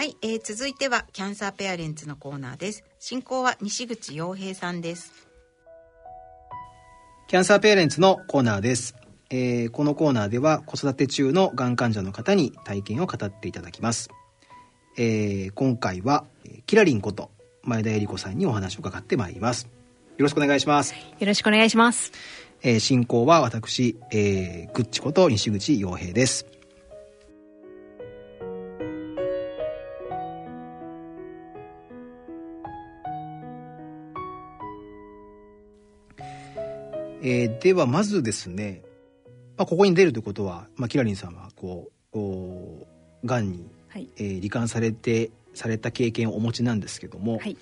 はい、えー、続いてはキャンサーペアレンツのコーナーです。進行は西口洋平さんです。キャンサーペアレンツのコーナーです、えーこのコーナーでは子育て中のがん患者の方に体験を語っていただきます、えー今回はえーキラリンこと前田恵理子さんにお話を伺ってまいります。よろしくお願いします、よろしくお願いします。えー進行は私、えー、グッチこと西口洋平ですえーではまずですね、まあ、ここに出るということは、まあ、キラリンさんはこうおがんに、はい。えー罹患されてされた経験をお持ちなんですけども、はい。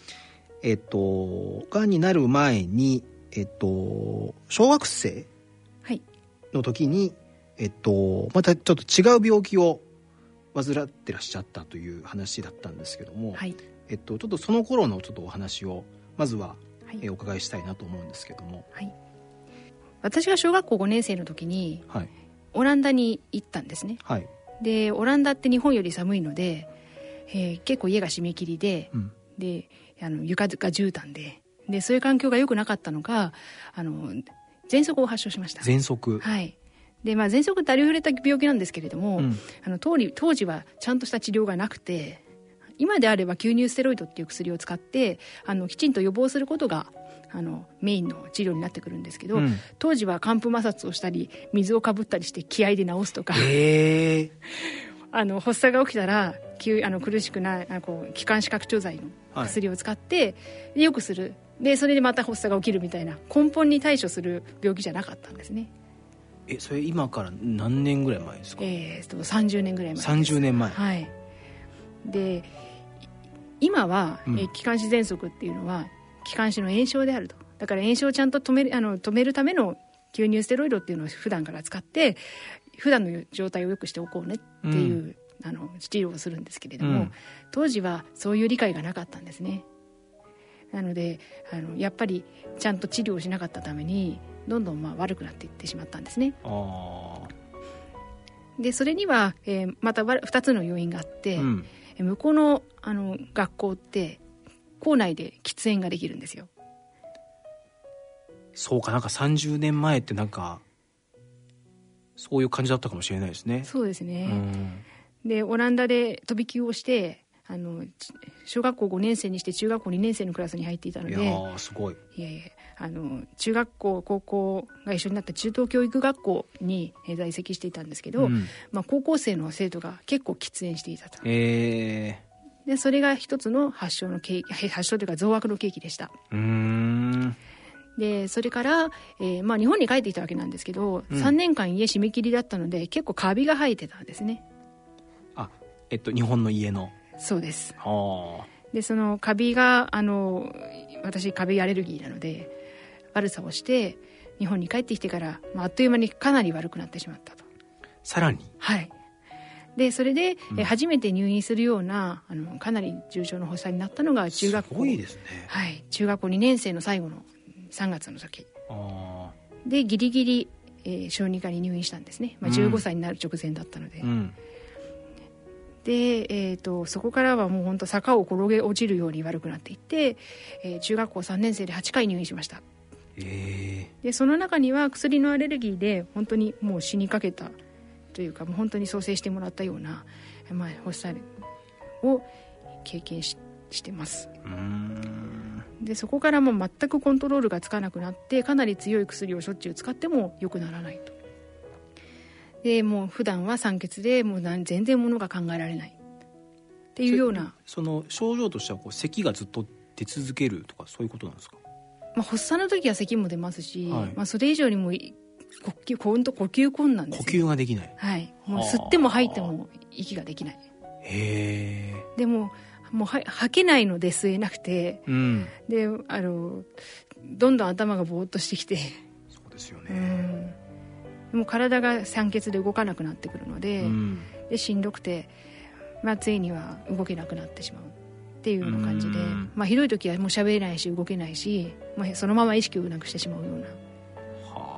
えっとがんになる前にえっと小学生はい。の時にえっとまたちょっと違う病気を患ってらっしゃったという話だったんですけども、はい。えっとちょっとその頃のちょっとお話をまずは、はいえーお伺いしたいなと思うんですけどもはい。私が小学校5年生の時にはいオランダに行ったんですね。はい、で、オランダって日本より寒いので、えー結構家が締め切りで、うん、で、あの床が絨毯で、で、そういう環境が良くなかったのか、あの、喘息を発症しました。喘息、はい。で、まあ、喘息ってありふれた病気なんですけれども、うんあの当時当時はちゃんとした治療がなくて今であれば吸入ステロイドっていう薬を使ってあのきちんと予防することがあのメインの治療になってくるんですけど、うん。当時は寒風摩擦をしたり水をかぶったりして気合で治すとかへえ。あの発作が起きたら急あの苦しくないあのこう気管支拡張剤の薬を使って、でよくする。でそれでまた発作が起きるみたいな根本に対処する病気じゃなかったんですね。えそれ今から何年ぐらい前ですか、えー、と30年ぐらい前です。30年前、はい、でい今は、うん。えー気管支喘息っていうのは気管支の炎症であると。だから炎症をちゃんと止めるあの止めるための吸入ステロイドっていうのを普段から使って普段の状態を良くしておこうねっていう、あの治療をするんですけれども、うん。当時はそういう理解がなかったんですね。なのであのやっぱりちゃんと治療をしなかったためにどんどんまあ悪くなっていってしまったんですね。あでそれには、えーまたわ2つの要因があって、あうん。え向こうのあの学校って校内で喫煙ができるんですよそうかなんか30年前ってなんかそういう感じだったかもしれないですねそうですね、でオランダで飛び級をしてあの小学校5年生にして中学校2年生のクラスに入っていたのでいやすごいいやいやあの中学校高校が一緒になった中等教育学校に在籍していたんですけど、うんまあ、高校生の生徒が結構喫煙していたとえでそれが一つの発症の契機発症というか増悪の契機でした。でそれから、えーまあ、日本に帰ってきたわけなんですけど、うん。3年間家締め切りだったので結構カビが生えてたんですね。あえっと日本の家の。そうです。あでそのカビがあの私カビアレルギーなので悪さをして日本に帰ってきてから、まあ、あっという間にかなり悪くなってしまったと。さらに？はいでそれで、うん。え初めて入院するようなあのかなり重症の発作になったのが中学校。ね。はい、中学校2年生の最後の3月の時。あでギリギリ、えー小児科に入院したんですね、まあ、うん。15歳になる直前だったので、ーうん。で、えー、とそこからはもう本当坂を転げ落ちるように悪くなっていって、えー中学校3年生で8回入院しました。えでその中には薬のアレルギーで本当にもう死にかけたというかもう本当に蘇生してもらったような、まあ、発作を経験ししてます。でそこからもう全くコントロールがつかなくなってかなり強い薬をしょっちゅう使っても良くならないと。でもう普段は酸欠でもう全然ものが考えられない。っていうような、その症状としてはこう咳がずっと出続けるとかそういうことなんですか？まあ、発作の時は咳も出ますし、はい。まあ、それ以上にもい呼吸ほんと呼吸困難ですよ呼吸ができない。はい。もうはあ。吸っても吐いても息ができない。へえ。でももうは吐けないので吸えなくてうん。であのどんどん頭がぼーっとしてきて。そうですようねんもう体が酸欠で動かなくなってくるので,、うん。でしんどくて、まあ、ついには動けなくなってしまうっていうような感じで、うん。まあ、ひどい時はもう喋れないし動けないし、まあ、そのまま意識をなくしてしまうようなは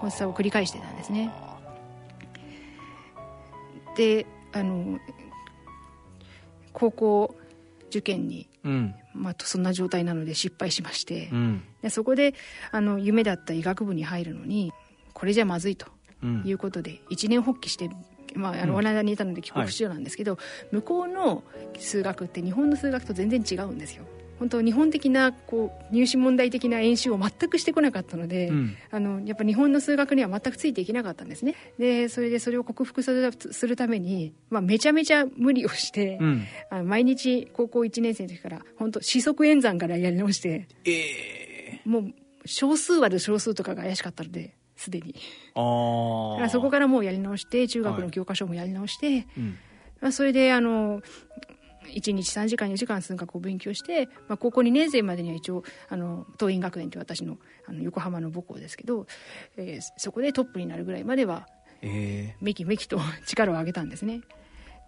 発作を繰り返してたんですね。であの高校受験に、うん。まあ、そんな状態なので失敗しまして、うん。でそこであの夢だった医学部に入るのにこれじゃまずいとうん。いうことで一年発起して、まあ、あのうん。オランダにいたので帰国しようなんですけど、向こうの数学って日本の数学と全然違うんですよ。本当日本的なこう入試問題的な演習を全くしてこなかったので、うん。あのやっぱ日本の数学には全くついていけなかったんですね。でそれでそれを克服するために、まあ、めちゃめちゃ無理をして、うん。あの毎日高校1年生の時から本当四則演算からやり直してええ。もう小数割る小数とかが怪しかったのですでに。あそこからもうやり直して中学の教科書もやり直して、うん。まあ、それであの1日3時間4時間数学を勉強して、まあ、高校2年生までには一応あの桐蔭学園という私のあの横浜の母校ですけど、えーそこでトップになるぐらいまではえめきめきと 力を上げたんですね。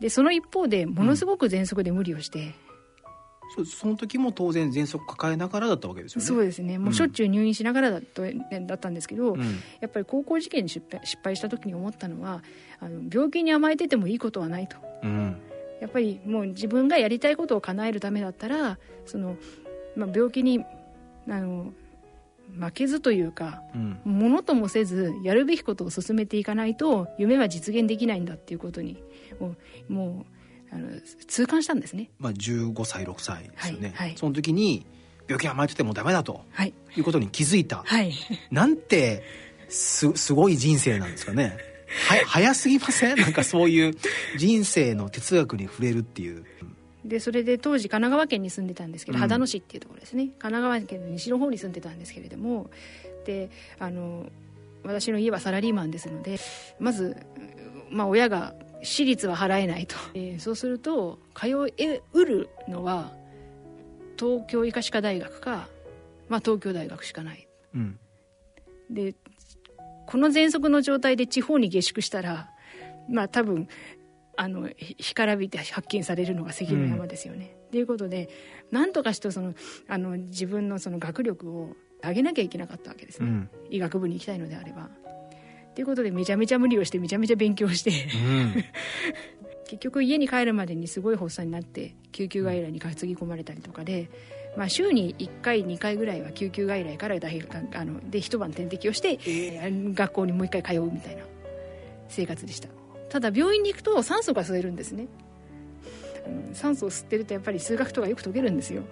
でその一方でものすごく喘息で無理をして、えそその時も当然喘息抱えながらだったわけですよね。そうですね。もうしょっちゅう入院しながらだとだったんですけど、うん。やっぱり高校受験に失敗失敗した時に思ったのはあの病気に甘えててもいいことはないと。うんやっぱりもう自分がやりたいことを叶えるためだったらその、まあ、病気にあの負けずというかうん。ものともせずやるべきことを進めていかないと夢は実現できないんだっていうことにもうもうあの痛感したんですね。まあ15歳6歳ですよね、はいはい。その時に病気に甘えててもダメだと。はい、いうことに気づいた、はい。なんてすすごい人生なんですかねは早すぎません？なんかそういう人生の哲学に触れるっていう。でそれで当時神奈川県に住んでたんですけど、うん。秦野市っていうところですね。神奈川県の西の方に住んでたんですけれどもであの私の家はサラリーマンですのでまず、まあ、親が私立は払えないと、えーそうすると通えうるのは東京医科歯科大学か、まあ、東京大学しかない。うん。でこの喘息の状態で地方に下宿したらまあ多分あのひ干からびて発見されるのが関の山ですよね。と、いうことでなんとかしてそのあの自分のその学力を上げなきゃいけなかったわけですね、うん。医学部に行きたいのであれば。ということでめちゃめちゃ無理をしてめちゃめちゃ勉強して。うん。結局家に帰るまでにすごい発作になって救急外来に担ぎ込まれたりとかで、まあ、週に1回2回ぐらいは救急外来から大学あので一晩点滴をして、えー。学校にもう一回通うみたいな生活でした。ただ病院に行くと酸素が吸えるんですね。酸素を吸ってるとやっぱり数学とかよく解けるんですよ、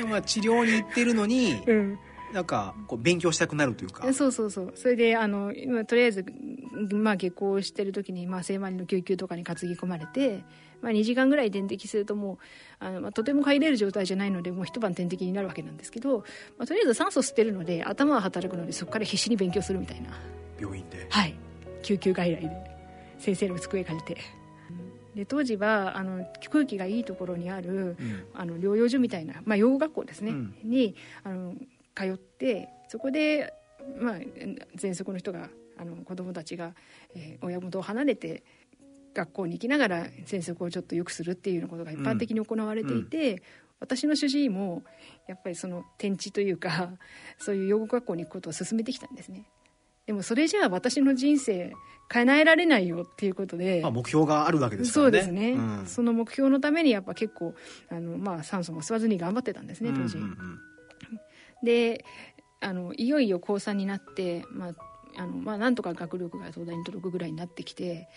まあ治療に行ってるのにうん、なんかこう勉強したくなるというか。そうそうそう。それであの今とりあえず、まあ、下校してる時に、まあ、聖マリの救急とかに担ぎ込まれて、まあ、2時間ぐらい点滴するともうあの、まあ、とても帰れる状態じゃないのでもう一晩点滴になるわけなんですけど、まあ、とりあえず酸素吸ってるので頭は働くのでそこから必死に勉強するみたいな。病院で？はい。救急外来で。先生の机借りて。で当時はあの空気がいいところにあるうん。あの療養所みたいな、まあ、養護学校ですね、うん。にあの通ってそこで、まあ、喘息の人があの子供たちが、えー親元を離れて学校に行きながら喘息をちょっと良くするっていうようなことが一般的に行われていて、私の主治医もやっぱりその転地というか そういう養護学校に行くことを勧めてきたんですね。でもそれじゃあ私の人生叶えられないよっていうことで、まあ、目標があるわけですからね。そうですね、うん。その目標のためにやっぱ結構あの、まあ、酸素も吸わずに頑張ってたんですね当時、うんうん。であのいよいよ高3になって、まああのまあ、なんとか学力が東大に届くぐらいになってきて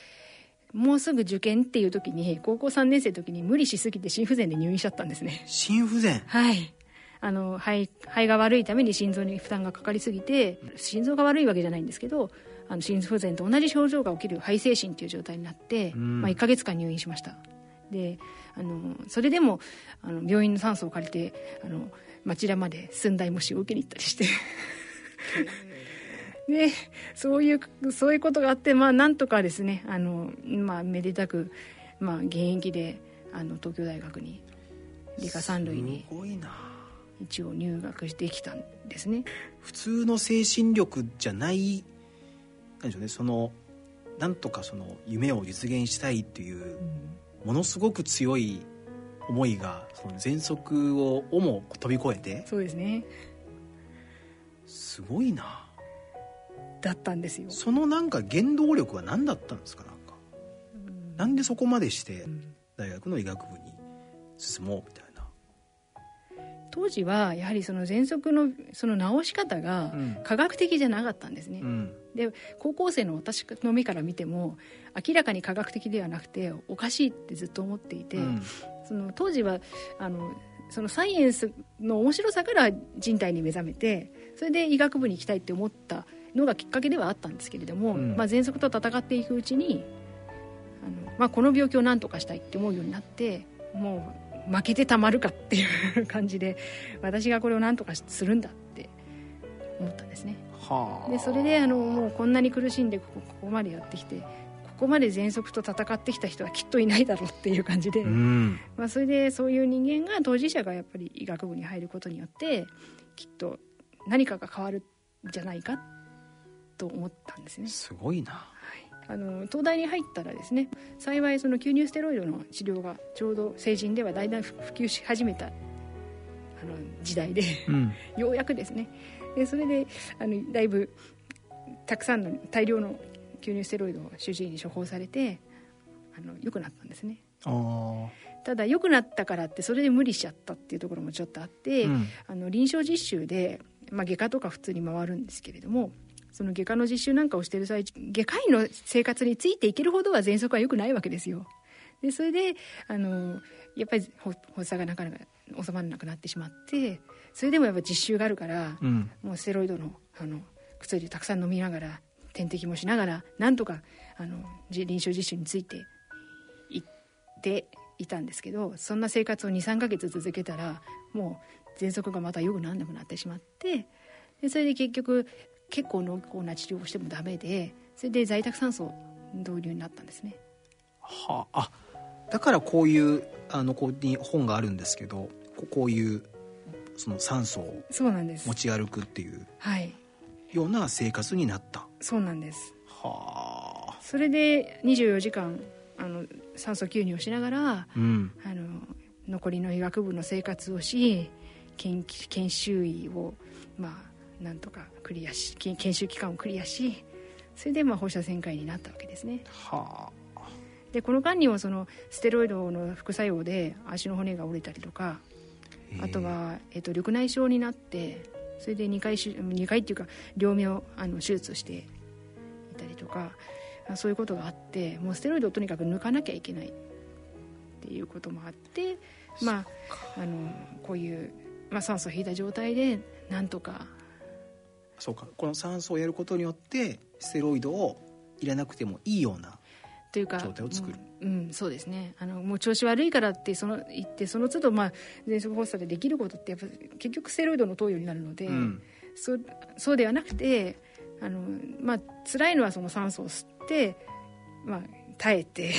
もうすぐ受験っていう時に高校3年生の時に無理しすぎて心不全で入院しちゃったんですね。心不全？はい。あの肺肺が悪いために心臓に負担がかかりすぎて心臓が悪いわけじゃないんですけどあの心不全と同じ症状が起きる肺精神っていう状態になって、うん。まあ、1ヶ月間入院しました。であのそれでもあの病院の酸素を借りてあの町田まで寸大模試を受けに行ったりしてでそういうそういうことがあってまあなんとかですねあの、まあ、めでたく、まあ、現役であの東京大学に理科三類に一応入学してきたんですね。普通の精神力じゃないなんでしょうねそのなんとかその夢を実現したいっていうものすごく強い思いがその喘息ををも飛び越えて。そうですね。すごいなだったんですよ、そのなんか原動力は何だったんですか？なんか。なんでそこまでして大学の医学部に進もうみたいな。当時はやはりその喘息のその治し方がうん。科学的じゃなかったんですね、うん。で高校生の私の目から見ても明らかに科学的ではなくておかしいってずっと思っていて、うん。その当時はあのそのサイエンスの面白さから人体に目覚めてそれで医学部に行きたいって思ったのがきっかけではあったんですけれども、うん。まあ、喘息と戦っていくうちにあの、まあ、この病気を何とかしたいって思うようになってもう負けてたまるかっていう感じで私がこれを何とかするんだって思ったんですね。はあ。でそれであのもうこんなに苦しんでここここまでやってきてここまで喘息と戦ってきた人はきっといないだろうっていう感じで、うん。まあ、それでそういう人間が当事者がやっぱり医学部に入ることによってきっと何かが変わるんじゃないかと思ったんですね。すごいな。あの東大に入ったらですね幸いその吸入ステロイドの治療がちょうど成人ではだいだい普及し始めたあの時代でうん。ようやくですね。でそれであのだいぶたくさんの大量の吸入ステロイドを主治医に処方されてあの良くなったんですね。ただ良くなったからってそれで無理しちゃったっていうところもちょっとあって、うん。あの臨床実習で、まあ、外科とか普通に回るんですけれどもその外科の実習なんかをしてる最中外科医の生活についていけるほどは喘息は良くないわけですよ。でそれであのやっぱり発作がなかなか収まらなくなってしまってそれでもやっぱ実習があるから、うん。もうステロイドのあの薬をたくさん飲みながら点滴もしながらなんとかあのじ臨床実習についていっていたんですけどそんな生活を23ヶ月続けたらもう喘息がまた良くならなくなってしまってでそれで結局結構濃厚な治療をしてもダメでそれで在宅酸素導入になったんですね。はああだからこういうあのここに本があるんですけどここういうその酸素を持ち歩くっていうはい。ような生活になった。そうなんです。はあ。それで24時間あの酸素吸入をしながらうん。あの残りの医学部の生活をし研研修医をまあなんとかクリアし研研修期間をクリアしそれでまあ放射線科医になったわけですね。はあ。でこの間にもそのステロイドの副作用で足の骨が折れたりとかあとは、え。っと緑内障になってそれで2回し2回っていうか両目をあの手術をしていたりとかあそういうことがあってもうステロイドをとにかく抜かなきゃいけないっていうこともあってまああのこういう、まあ、酸素を引いた状態でなんとかそうか。この酸素をやることによってステロイドを入れなくてもいいようなというか状態を作る。うん、うんそうですね。あのもう調子悪いからってその言ってその都度まあ喘息発作でできることってやっぱ結局ステロイドの投与になるので、うん。そそうではなくてあの、まあ辛いのはその酸素を吸って、まあ、耐えて、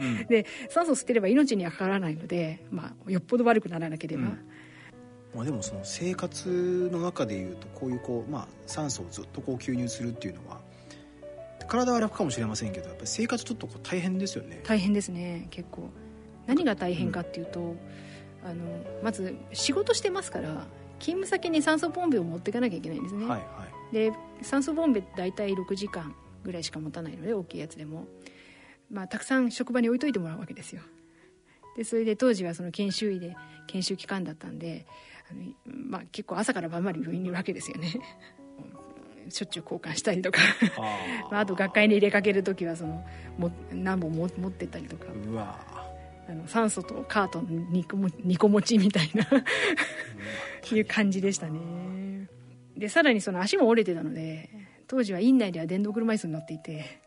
うんうん。で酸素を吸ってれば命にはかからないので、まあ、よっぽど悪くならなければ、うんまあ、でもその生活の中でいうとこういうこう、まあ、酸素をずっとこう吸入するっていうのは体は楽かもしれませんけどやっぱり生活ちょっとこう大変ですよね。大変ですね結構。何が大変かっていうと、あのまず仕事してますから勤務先に酸素ボンベを持っていかなきゃいけないんですね、はいはで酸素ボンベ大体6時間ぐらいしか持たないので大きいやつでも、まあ、たくさん職場に置いといてもらうわけですよ。でそれで当時はその研修医で研修期間だったんでまあ、結構朝から晩まで病院にいるわけですよね。しょっちゅう交換したりとか。い。あまあ、あと学会に入れかける時はそのも何本も持ってったりとか。うわ。あの酸素とカートン2個も2個持ちみたいな。いう感じでしたね。でさらにその足も折れてたので当時は院内では電動車椅子に乗っていて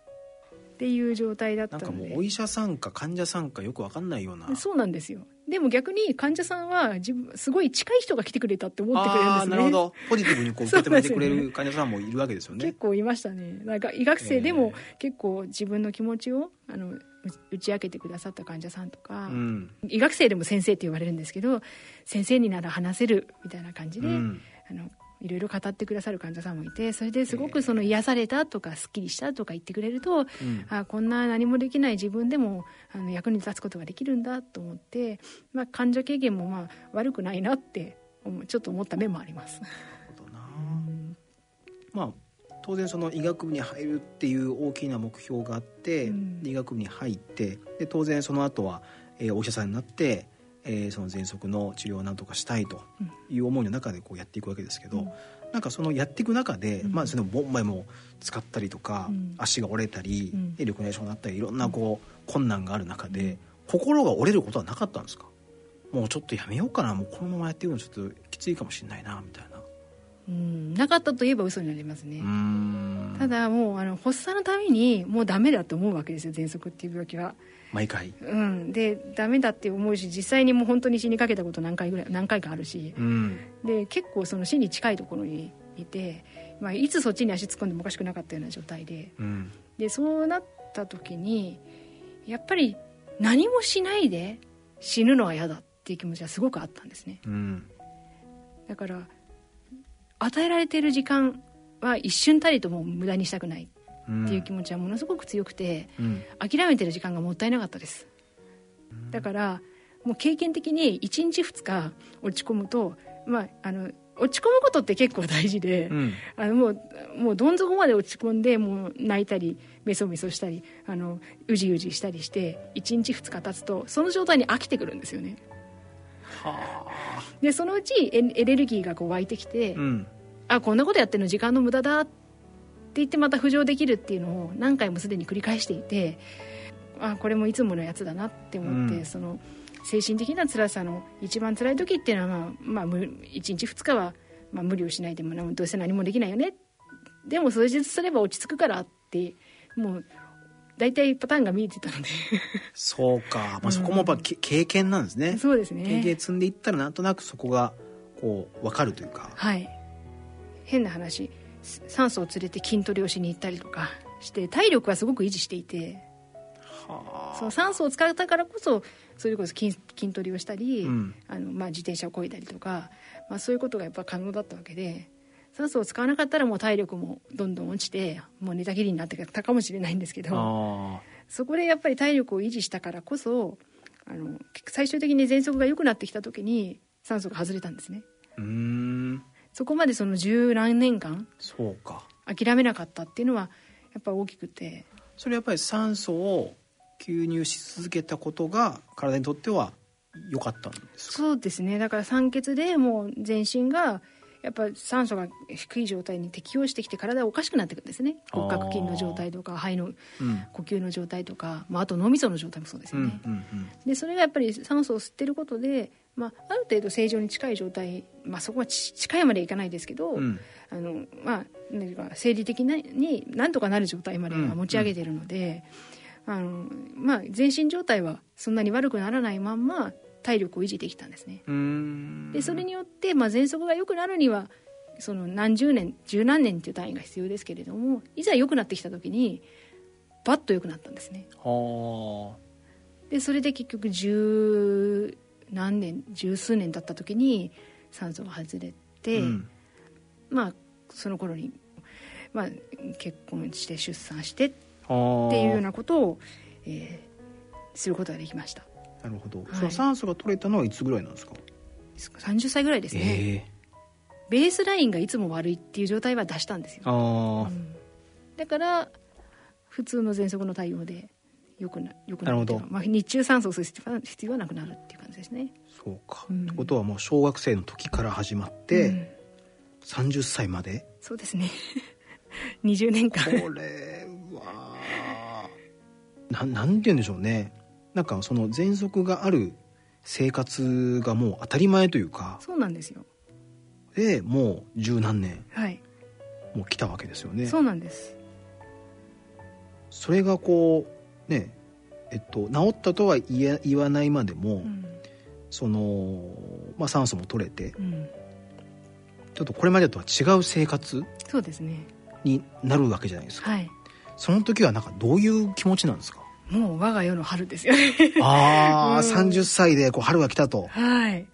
っていう状態だったなんかものでうお医者さんか患者さんかよくわかんないような。そうなんですよでも逆に患者さんは自分すごい近い人が来てくれたって思ってくれるんですね。なるほど。ポジティブにこう 受け止めてくれる患者さんもいるわけですよね。結構いましたね。なんか医学生でもえ結構自分の気持ちをあのう打ち明けてくださった患者さんとか、うん。医学生でも先生って言われるんですけど先生になら話せるみたいな感じで、うん。あのいろいろ語ってくださる患者さんもいてそれですごくその癒されたとかすっきりしたとか言ってくれると、うん。あこんな何もできない自分でもあの役に立つことができるんだと思って、まあ、患者経験もまあ悪くないなってちょっと思った面もあります。なるほどな。まあ当然その医学部に入るっていう大きな目標があって、うん。医学部に入ってで当然その後は、えーお医者さんになって、えーその喘息の治療をなんとかしたいという思いの中でこうやっていくわけですけど、うん。なんかそのやっていく中で、うん。まあそのボンバイも使ったりとか、うん。足が折れたり、うん。で緑内障になったりいろんなこう困難がある中で、心が折れることはなかったんですか？もうちょっとやめようかなもうこのままやっていくのちょっときついかもしれないなみたいなうんなかったといえば嘘になりますね、ただもうあの発作のためにもうダメだと思うわけですよ喘息っていう病気は。毎回。うん。でダメだって思うし実際にもう本当に死にかけたこと何回ぐらい何回かあるし。うん。で結構その死に近いところにいて、まあ、いつそっちに足突っ込んでもおかしくなかったような状態で。うん。でそうなった時にやっぱり何もしないで死ぬのは嫌だっていう気持ちはすごくあったんですね。うん。だから与えられている時間は一瞬たりとも無駄にしたくない。うん。っていう気持ちはものすごく強くてうん。諦めてる時間がもったいなかったです。だからもう経験的に1日2日落ち込むとまああの落ち込むことって結構大事で、うん。あのもうもうどん底まで落ち込んでもう泣いたりメソメソしたりあのうじうじしたりして1日2日経つとその状態に飽きてくるんですよねでそのうちエエネルギーがこう湧いてきて、うん。あこんなことやってるの時間の無駄だって言ってまた浮上できるっていうのを何回もすでに繰り返していてあこれもいつものやつだなって思って、うん。その精神的な辛さの一番辛い時っていうのは、まあまあ、む1日2日は、まあ、無理をしないでもなどうせ何もできないよね。でも数日すれば落ち着くからってもう大体パターンが見えてたので。そうか、まあ、そこもやっぱけ経験なんですね。そうです経ね験積んでいったらなんとなくそこがこう分かるというか。はい。変な話す酸素を連れて筋トレをしに行ったりとかして体力はすごく維持していて。その酸素を使ったからこそそれこそ筋筋トレをしたり、うん。あのまあ、自転車をこいだりとか、まあ、そういうことがやっぱ可能だったわけで酸素を使わなかったらもう体力もどんどん落ちてもう寝たきりになってたかもしれないんですけどあそこでやっぱり体力を維持したからこそあの最終的に喘息が良くなってきた時に酸素が外れたんですね。ーうーん。そこまでその十何年間そうか。諦めなかったっていうのはやっぱ大きくて。それやっぱり酸素を吸入し続けたことが体にとっては良かったんですか？そうですね。だから酸欠でもう全身がやっぱ酸素が低い状態に適応してきて体がおかしくなってくるんですね。骨格筋の状態とか肺のうん。呼吸の状態とか、まあ、あと脳みその状態もそうですうんよね、うん。でそれがやっぱり酸素を吸ってることで、まあ、ある程度正常に近い状態、まあ、そこはち近いまでいかないですけど、うん。うんあのまあ何か生理的なになんとかなる状態までは持ち上げてるので、あのまあ、全身状態はそんなに悪くならないまんま体力を維持できたんですね。でそれによって、まあ、喘息が良くなるにはその何十年十何年っていう単位が必要ですけれどもいざ良くなってきた時にバッと良くなったんですね。はでそれで結局十何年十数年経った時に酸素が外れあて、うん。まあその頃に、まあ、結婚して出産してっはあ。ていうようなことを、えーすることができましたなるほど、い。その酸素が取れたのはいつぐらいなんですか？30歳ぐらいですね、ええベースラインがいつも悪いっていう状態は出したんですよ、ああ、うん。だから普通の喘息の対応でよくなよくなるほまあ、日中酸素を吸う必要はなくなるっていう感じですね。そうか、うん。ってことはもう小学生の時から始まって、30歳まで？そうですね。20年間。これはななんて言うんでしょうねなんかその喘息がある生活がもう当たり前というかそうなんですよ。でもう十何年はい、もう来たわけですよね。そうなんです。それがこうねえっと治ったとは言え言わないまでも、うん。その、まあ、酸素も取れてうん。ちょっとこれまでとは違う生活そうですね。になるわけじゃないですか、はい。その時はなんかどういう気持ちなんですか？もう我が世の春ですよね。ああ、うん。30歳でこう春が来たと。はい。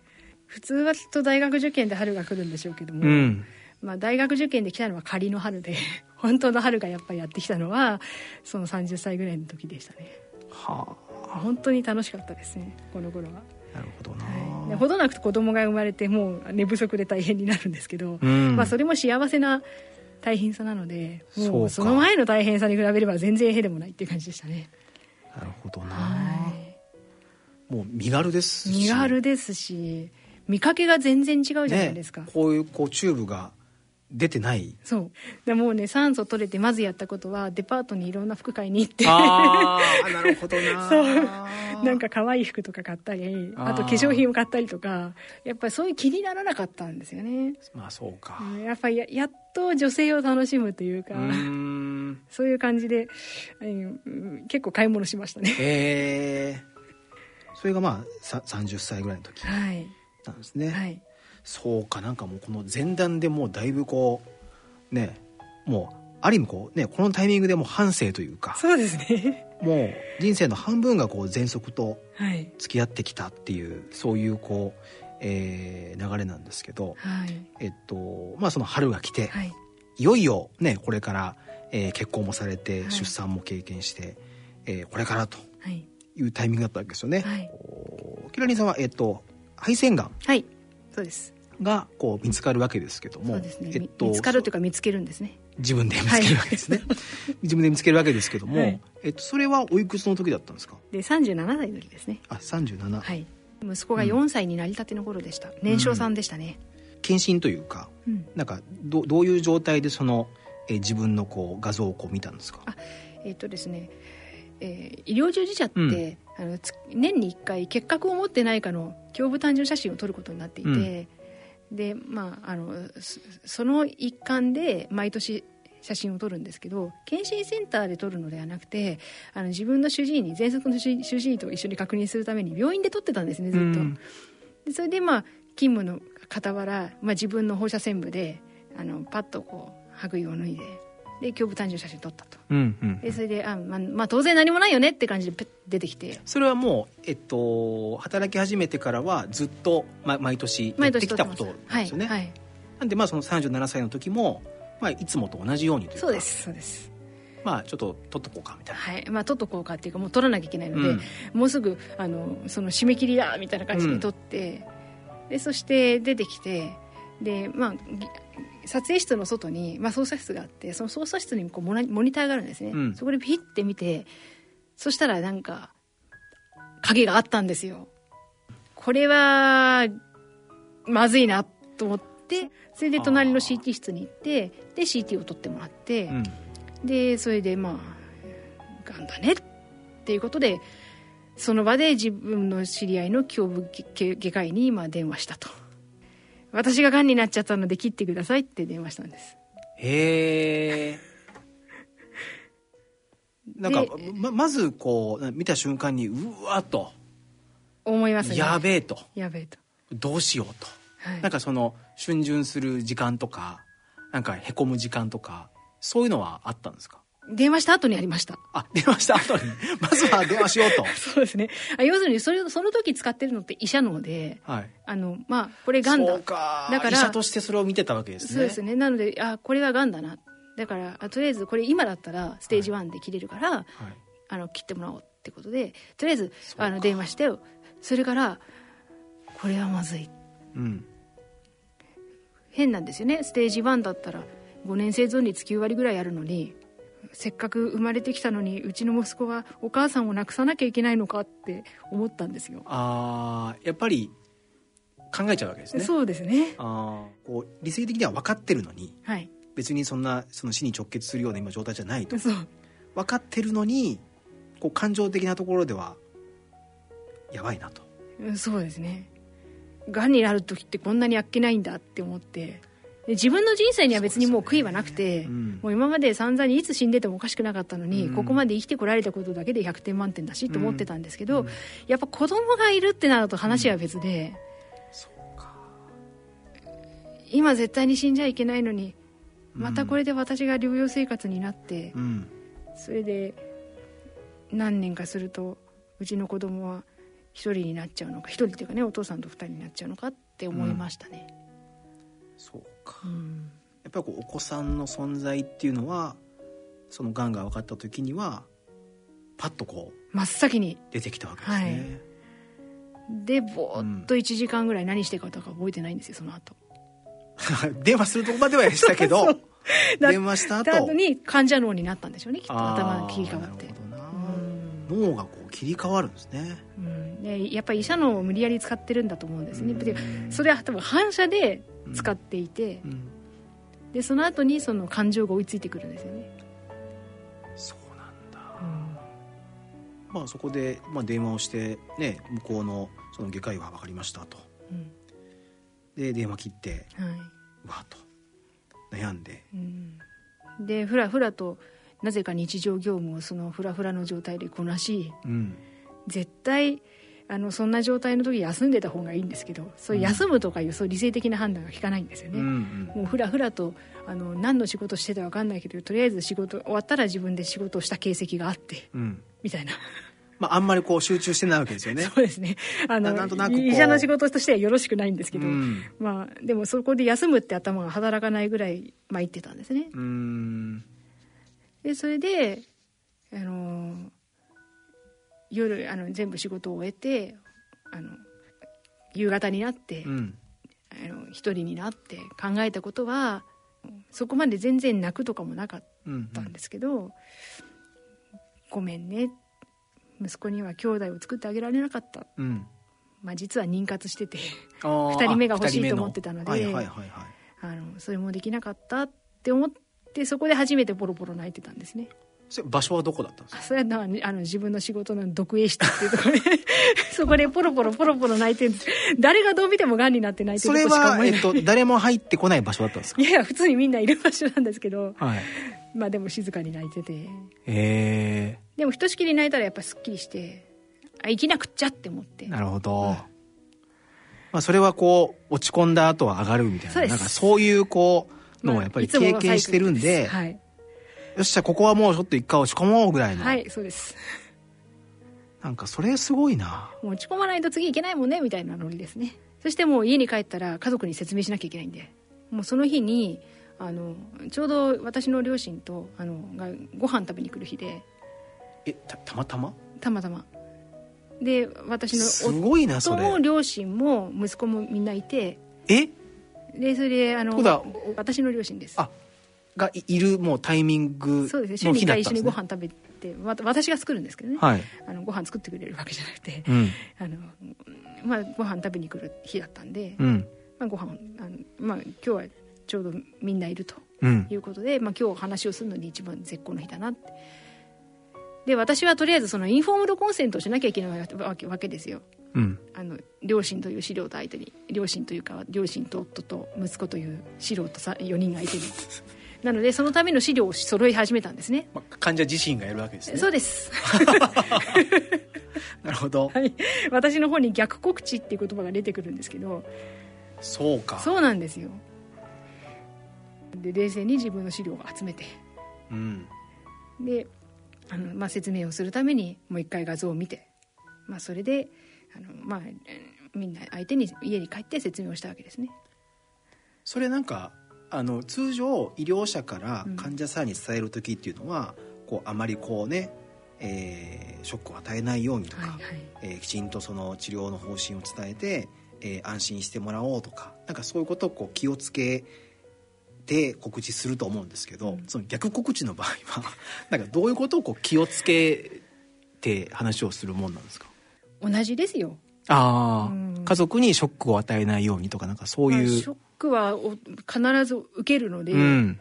普通はきっと大学受験で春が来るんでしょうけども、うん。まあ、大学受験で来たのは仮の春で 本当の春がやっぱりやってきたのはその30歳ぐらいの時でしたね。は本当に楽しかったですねこの頃は、あなるほどな、はい、でほどなく子供が生まれてもう寝不足で大変になるんですけど、うん。まあ、それも幸せな大変さなのでもうその前の大変さに比べれば全然へでもないっていう感じでしたねなるほどな、はい。もう身軽ですし。身軽ですし見かけが全然違うじゃないですか、ね、こういうこうチューブが出てない。そう。でもうね酸素取れてまずやったことはデパートにいろんな服買いに行って。ああなるほどな。そう。なんか可愛い服とか買ったりあと化粧品を買ったりとかやっぱりそういう気にならなかったんですよね。まあそうか、うんやっぱりややっと女性を楽しむというか。うーんそういう感じで、うん結構買い物しましたね。ええそれがまあさ30歳ぐらいの時はい。なんですね、はい。そうかなんかもうこの前段でもうだいぶこうねもうある意味こうねこのタイミングでもう半生というかそうですね。もう人生の半分がこう喘息とはい。付き合ってきたっていうそういうこう、えー流れなんですけどはい。えっとまあその春が来て、はい。いよいよねこれから、えー結婚もされてはい。出産も経験して、えーこれからとはい。いうタイミングだったわけですよね。はい。キラリンさんは、えっと、肺腺がんはい。そうです。がこう見つかるわけですけどもそうですね、みえっと、見つかるというか見つけるんですね。自分で見つけるわけですね、自分で見つけるわけですけども、はい。えっと、それはおいくつの時だったんですか？で37歳の時ですね。あ37、はい。息子が4歳になりたての頃でした、年少さんでしたね、検診というかうん。なんかどどういう状態でその、えー自分のこう画像をこう見たんですか？あえっ、とですね、えー医療従事者って、うん。あのつ年に1回結核を持ってないかの胸部単純写真を撮ることになっていて、でまああのそその一環で毎年写真を撮るんですけど検診センターで撮るのではなくてあの自分の主治医に喘息の主主治医と一緒に確認するために病院で撮ってたんですねずっと。うん。でそれでまあ勤務の傍ら、まあ、自分の放射線部であのパッとこう白衣を脱いでで胸部単純写真撮ったと。うんうんでそれであ、まあ、まあ当然何もないよねって感じで出てきて。それはもう、えっと、働き始めてからはずっと、ま、毎年やっ毎てきたことなんですよね、はい、はい、なんでまあその37歳の時も、まあ、いつもと同じようにというかそうですそうです。まあちょっと取っとこうかみたいな、はいまあ取っとこうかっていうかもう取らなきゃいけないので、うん。もうすぐあのその締め切りだみたいな感じで撮って、でそして出てきてでまあぎ撮影室の外に、まあ、操作室があってその操作室にこうモナモニターがあるんですね、うん。そこでピッて見てそしたらなんか影があったんですよ。これはまずいなと思ってそれで隣の CT 室に行ってで CT を取ってもらって、うん。でそれでまあがんだねっていうことでその場で自分の知り合いの胸部外外科医にまあ電話したと私ががんになっちゃったので切ってくださいって電話したんです。へえなんかでままずこう見た瞬間にうわっと。思いますね。やべえと。やべえと、どうしようと、はい、なんかその逡巡する時間とかなんかへこむ時間とかそういうのはあったんですか？電話した後にありました。あ電話した後に？まずは電話しようと。そうですね。あ要するにそれその時使ってるのって医者脳ではい。あのまあこれがんだ。そうか。だから医者としてそれを見てたわけですね。そうですね。なのであこれががんだな。だからあとりあえずこれ今だったらステージ1で切れるから、はい。あの切ってもらおうってことでとりあえずあの電話してそれからこれはまずい。うん。変なんですよね。ステージ1だったら5年生存率9割ぐらいあるのにせっかく生まれてきたのにうちの息子はお母さんを亡くさなきゃいけないのかって思ったんですよ、あーやっぱり考えちゃうわけですね。そうですね。あーこう理性的には分かってるのにはい。別にそんなその死に直結するような今状態じゃないと。そう。分かってるのにこう感情的なところではやばいなと。うんそうですね。がんになる時ってこんなにあっけないんだって思って。で自分の人生には別にもう悔いはなくて、うん。もう今まで散々にいつ死んでてもおかしくなかったのに、うん。ここまで生きてこられたことだけで100点満点だしと思ってたんですけど、うん。やっぱ子供がいるってなると話は別で、今絶対に死んじゃいけないのにうん。またこれで私が療養生活になって、うん。それで何年かするとうちの子供は一人になっちゃうのか一人っていうかねお父さんと二人になっちゃうのかって思いましたね、そうか。うん。やっぱりお子さんの存在っていうのはそのがんが分かった時にはパッとこう真っ先に。出てきたわけですね、でぼーっと1時間ぐらい何してかとか覚えてないんですよその後。電話するとこまではしたけど だ電話した後に患者脳になったんでしょうねきっと。頭が切り替わって。脳がこう切り替わるんですね。うん、でやっぱり医者のを無理やり使ってるんだと思うんですね、でそれは多分反射で使っていて、うん。でその後にその感情が追いついてくるんですよね、そうなんだ。まあそこで、まあ、電話をしてね向こうのその外科医は分かりましたと。うん。で電話切ってはい。うわっと悩んで。うん、でふらふらとなぜか日常業務をそのふらふらの状態でこなしうん。絶対あのそんな状態の時休んでた方がいいんですけどそう休むとかいうそう理性的な判断が効かないんですよね、うんうん。もうふらふらとあの何の仕事してたか分かんないけどとりあえず仕事終わったら自分で仕事をした形跡があってうん。みたいな。まああんまりこう集中してないわけですよね。そうですね。あのななんとなく医者の仕事としてはよろしくないんですけど、うん。まあでもそこで休むって頭が働かないぐらい参ってたんですね。うん。でそれであの夜あの全部仕事を終えてあの夕方になって、うん。あの一人になって考えたことはそこまで全然泣くとかもなかっうんたんですけど、ごめんね。息子には兄弟を作ってあげられなかった、うん。まあ、実は妊活しててあー二人目が欲しいと思ってたのでそれもできなかったって思ってそこで初めてポロポロ泣いてたんですね場所はどこだったんですか？あそれはなあの自分の仕事の読影室っていうところで そこでポロポロポロポロ泣いてるんです。誰がどう見てもがんになって泣いてそれるとしかは、思えっと、誰も入ってこない場所だったんですか？いやいや普通にみんないる場所なんですけど。はい。まあでも静かに泣いてて。へえ。でもひとしきり泣いたらやっぱすっきりしてあ生きなくっちゃって思って。なるほど、まあ、それはこう落ち込んだ後は上がるみたいな。なんかそういうこうのをやっぱり経験してるんで,、よっしゃここはもうちょっと一回落ち込もうぐらいの、はい、はい、そうです。なんかそれすごいな。落ち込まないと次いけないもんねみたいなノリですね。そしてもう家に帰ったら家族に説明しなきゃいけないんで。もうその日にあのちょうど私の両親とあのがご飯食べに来る日で。えたたまたま？たまたま。で私すのごいなそ夫もれ両親も息子もみんないて。え？でそれであの私の両親です。あがいいるもうタイミングそうですね。週に1の日だった回一緒にご飯食べてわ私が作るんですけどね、はい、あのご飯作ってくれるわけじゃなくて、うん。あのまあ、ご飯食べに来る日だったんで、うん。まあ、ご飯あのまあ今日はちょうどみんないるとうん。いうことで、まあ、今日話をするのに一番絶好の日だなって。で私はとりあえずそのインフォームドコンセントをしなきゃいけないわけわけですよ。うん。あの両親という資料と相手に両親というか両親と夫と息子という資料とさ4人が相手になのでそのための資料を揃え始めたんですね。まあ、患者自身がやるわけですね。そうです。なるほど。はい。私の方に逆告知っていう言葉が出てくるんですけど。そうか。そうなんですよ。で冷静に自分の資料を集めて。うん。であの、まあ、説明をするためにもう一回画像を見て、まあ、それであの、まあ、えーみんな相手に家に帰って説明をしたわけですね。それなんかあの通常医療者から患者さんに伝える時っていうのは、こうあまりこうね、えーショックを与えないようにとか、はいはい。えーきちんとその治療の方針を伝えて、えー安心してもらおうとかなんかそういうことをこう気をつけて告知すると思うんですけど、うん。その逆告知の場合は なんかどういうことをこう気をつけて話をするもんなんですか？同じですよ。ああ、うん。家族にショックを与えないようにとかなんかそういう、まあクはお必ず受けるので、うん、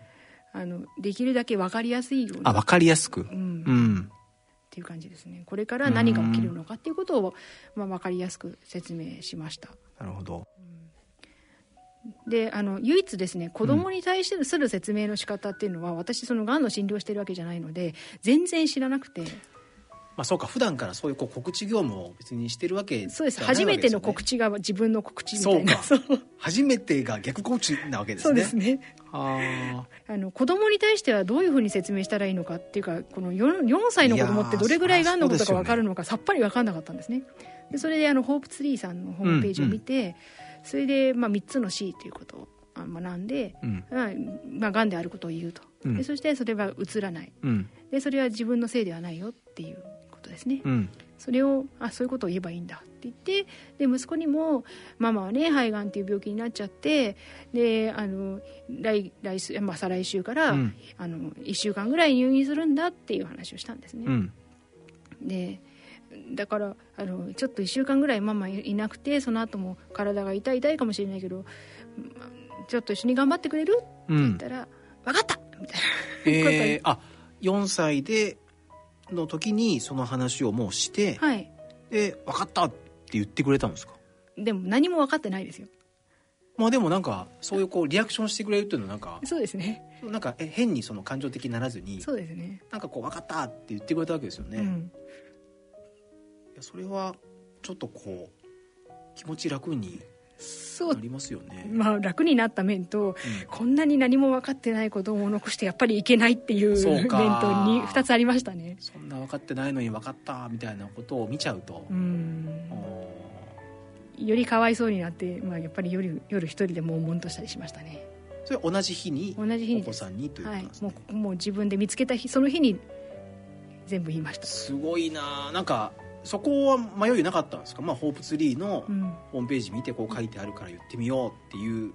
あのできるだけ分かりやすいように。あ分かりやすく、うん。うん。っていう感じですね。これから何が起きるのかっていうことを、まあ、分かりやすく説明しました。なるほど。であの唯一ですね子供に対してする説明の仕方っていうのは、私そのがんの診療してるわけじゃないので全然知らなくてまあそうか普段からそういうこう告知業務を別にしてるわけそうです。初めての告知知が自分の告知みたいな。そう初めてが逆告知なわけですね。そうですね。ああの子供に対してはどういうふうに説明したらいいのかっていうかこの 4, 4歳の子供ってどれぐらいがんのことが分かるのかさっぱり分かんなかったんですね。でそれであのホープツリーさんのホームページを見て、それで、まあ、3つの C ということをあ学んで、うん。まあまあ、がんであることを言うと、うん。でそしてそれはうつらない。うん。でそれは自分のせいではないよっていうですね、うん。それをあそういうことを言えばいいんだって言ってで息子にもママはね肺がんっていう病気になっちゃってであの来来週、まあ、再来週から、うん。あの1週間ぐらい入院するんだっていう話をしたんですね、うん。でだからあのちょっと1週間ぐらいママいなくてその後も体が痛い痛いかもしれないけどちょっと一緒に頑張ってくれる？ってうん言ったら「分かった!」みたいなえー、あ4歳での時にその話をもうして、はい。で分かったって言ってくれたんですか？でも何も分かってないですよ。まあでもなんかそういうこうリアクションしてくれるっていうのはなんかそうですね。なんかえ変にその感情的にならずにそうですね。なんかこう分かったって言ってくれたわけですよね、いうん、やそれはちょっとこう気持ち楽にそう。なりますよね、まあ楽になった面とこんなに何も分かってない子供を残してやっぱりいけないっていう面とに2つありましたね。そんな分かってないのに分かったみたいなことを見ちゃうと、うん。よりかわいそうになって、まあ、やっぱり夜夜一人で悶々としたりしましたね。それ同じ日に同じ日にお子さんにということですね、もうもう自分で見つけた日その日に全部言いました、すごいななんかそこは迷いなかったんですか、まあ、ホープツリーのうん、ホームページ見てこう書いてあるから言ってみようっていう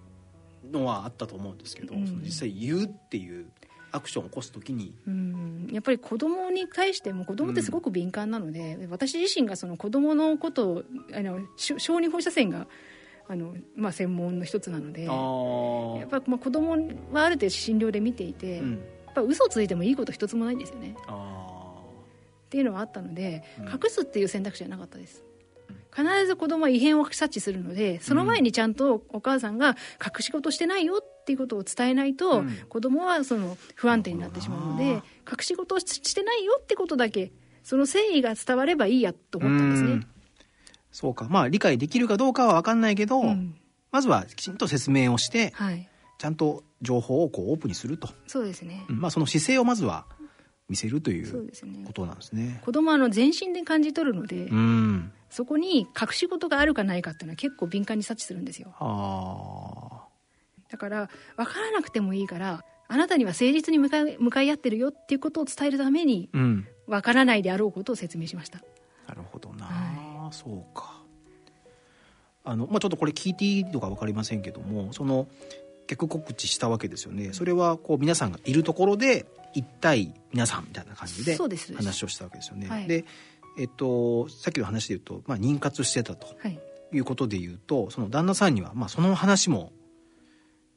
のはあったと思うんですけど、うん。その実際言うっていうアクションを起こす時に。うん。やっぱり子供に対しても子供ってすごく敏感なので、私自身がその子供のことをあのし小児放射線があの、まあ、専門の一つなのでやっぱまあ子供はある程度診療で見ていて、うん。やっぱ嘘ついてもいいこと一つもないんですよね。あっていうのはあったので、うん。隠すっていう選択肢はなかったです。必ず子供は異変を察知するのでその前にちゃんとお母さんが隠し事してないよっていうことを伝えないと、うん。子供はその不安定になってしまうので隠し事をししてないよってことだけその誠意が伝わればいいやとー思ったんですね。うん。そうか。まあ理解できるかどうかは分かんないけど、うん。まずはきちんと説明をしてはい、ちゃんと情報をこうオープンにすると、そうですね、うん。まあ、その姿勢をまずは見せるということなんですね。子供はあの全身で感じ取るので、うん。そこに隠し事があるかないかっていうのは結構敏感に察知するんですよ。あだから分からなくてもいいからあなたには誠実に向かい向かい合ってるよっていうことを伝えるためにーうん。分からないであろうことを説明しました。なるほどな、はそうか。あの、まあ、ちょっとこれ聞いていいのか分かりませんけどもその逆告知したわけですよね。それはこう皆さんがいるところで一対皆さんみたいな感じで話をしたわけですよね。はい。で、えっと、さっきの話で言うと、まあ、妊活してたとはい。いうことで言うとその旦那さんには、まあ、その話も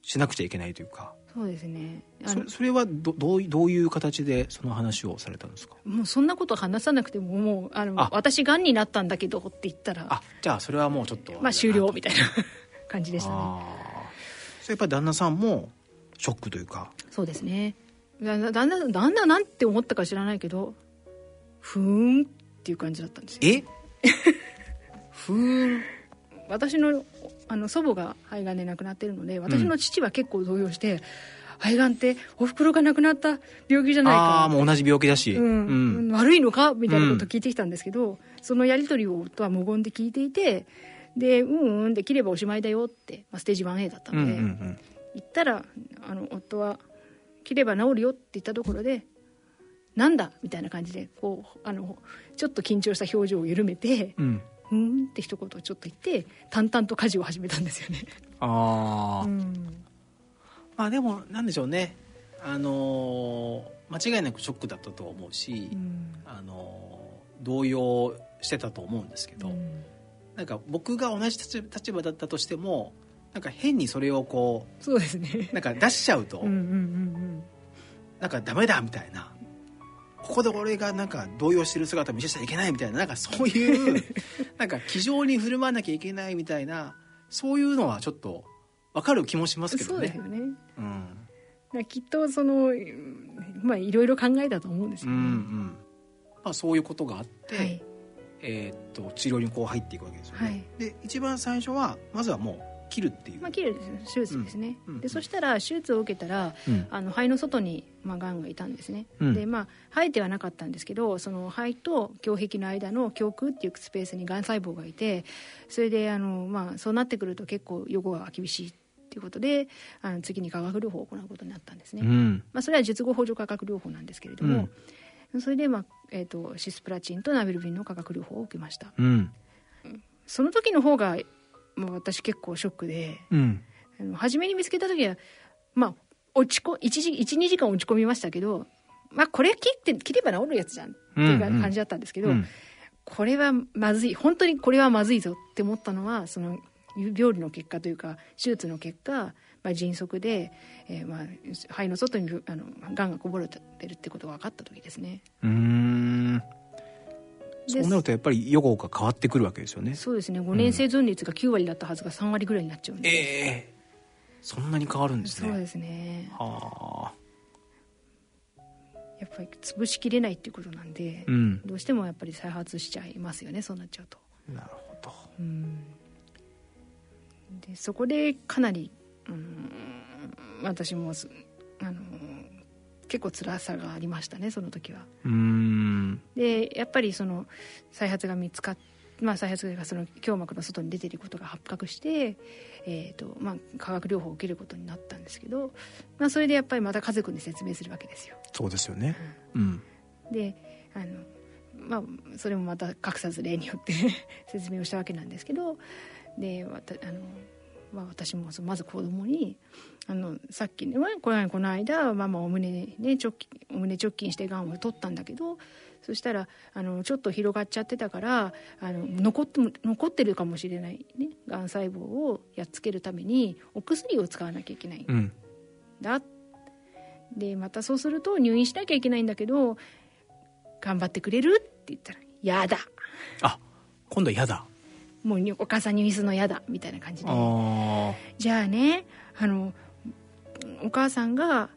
しなくちゃいけないというか。そうですね。それそれはどどういどういう形でその話をされたんですか？もうそんなこと話さなくてももうあのあ。私がんになったんだけどって言ったらあじゃあそれはもうちょっとまあ終了みたいな 感じでしたねやっぱり旦那さんもショックというか。そうですね。だだだんだんだんだんなんて思ったか知らないけどふーんっていう感じだったんですよ。え？ふーん。私のあの祖母が肺がんで亡くなってるので私の父は結構動揺して、肺がんっておふくろが亡くなった病気じゃないか。ああもう同じ病気だし、うん。うん。悪いのか？みたいなことを聞いてきたんですけど、そのやり取りを夫は無言で聞いていてでうんうんで切ればおしまいだよって、まあ、ステージ 1A だったうんので、うんうん言ったらあの夫は「切れば治るよ」って言ったところで「なんだ?」みたいな感じでこうあのちょっと緊張した表情を緩めてうん「うん」って一言ちょっと言って淡々と家事を始めたんですよね。ああ、うん。まあでもなんでしょうね。あのー間違いなくショックだったと思うし、うん。あのー動揺してたと思うんですけど、うんなんか僕が同じ立場だったとしてもなんか変にそれをこそうですね。うなんか出しちゃうと、うんうんうんなんかダメだみたいな。ここで俺がなんか動揺してる姿見せちゃいけないみたいな。なんかそういう なんか気丈に振る舞わなきゃいけないみたいな。そういうのはちょっと分かる気もしますけどね。そうですよ。ね。うん。きっとそのうんまあいろいろ考えたと思うんですうんうよね、ん。まあ、そういうことがあって、はいえーっと治療にこう入っていくわけですよね。はい。で一番最初はまずはもう切るっていう。まあ、切る手術ですね、うん。うん。でそしたら手術を受けたらうん。あの肺の外に、まあ、がんがいたんですね、うん。でまあ生えてはなかったんですけどその肺と胸壁の間の胸腔っていうスペースにがん細胞がいてそれであの、まあ、そうなってくると結構予後が厳しいっていうことであの次に化学療法を行うことになったんですね、うん。まあ、それは術後補助化学療法なんですけれども、それで、まあえー、とシスプラチンとナビルビンの化学療法を受けました。うん。その時の方が、まあ、私結構ショックでうん。あの初めに見つけた時はまあ落ちこ12時間落ち込みましたけどまあこれ切って切れば治るやつじゃんっていう感じだったんですけど、うん。これはまずい本当にこれはまずいぞって思ったのはその病理の結果というか手術の結果、まあ、迅速で、えーまあ、肺の外にあのがんがこぼれてるってことが分かった時ですね。うーん。そうなるとやっぱり予後が変わってくるわけですよね。そうですね。5年生存率が9割だったはずが3割ぐらいになっちゃうんで、ええ。そんなに変わるんですね。そうですね。はあ。やっぱり潰しきれないっていうことなんで、うん。どうしてもやっぱり再発しちゃいますよねそうなっちゃうと。なるほど。うん。でそこでかなり、うん、私もすあの結構辛さがありましたねその時は。うーんでやっぱりその再発が見つかっまあ、再発がその胸膜の外に出ていることが発覚して、えーとまあ、化学療法を受けることになったんですけど、まあ、それでやっぱりまた家族に説明するわけですよ。そうですよねうんであのまあそれもまた隠さず例によって 説明をしたわけなんですけどであの、まあ、私もまず子供にあのさっきねこのこの間ママお胸,、ね、直筋お胸直筋してがんを取ったんだけどそしたらあのちょっと広がっちゃってたからあの残っても残ってるかもしれない、ね、がん細胞をやっつけるためにお薬を使わなきゃいけないんうん。だ。でまたそうすると入院しなきゃいけないんだけど頑張ってくれるって言ったら「やだ。あ今度は嫌だもうにお母さん入院するのやだ」みたいな感じで。あじゃあねあのお母さんが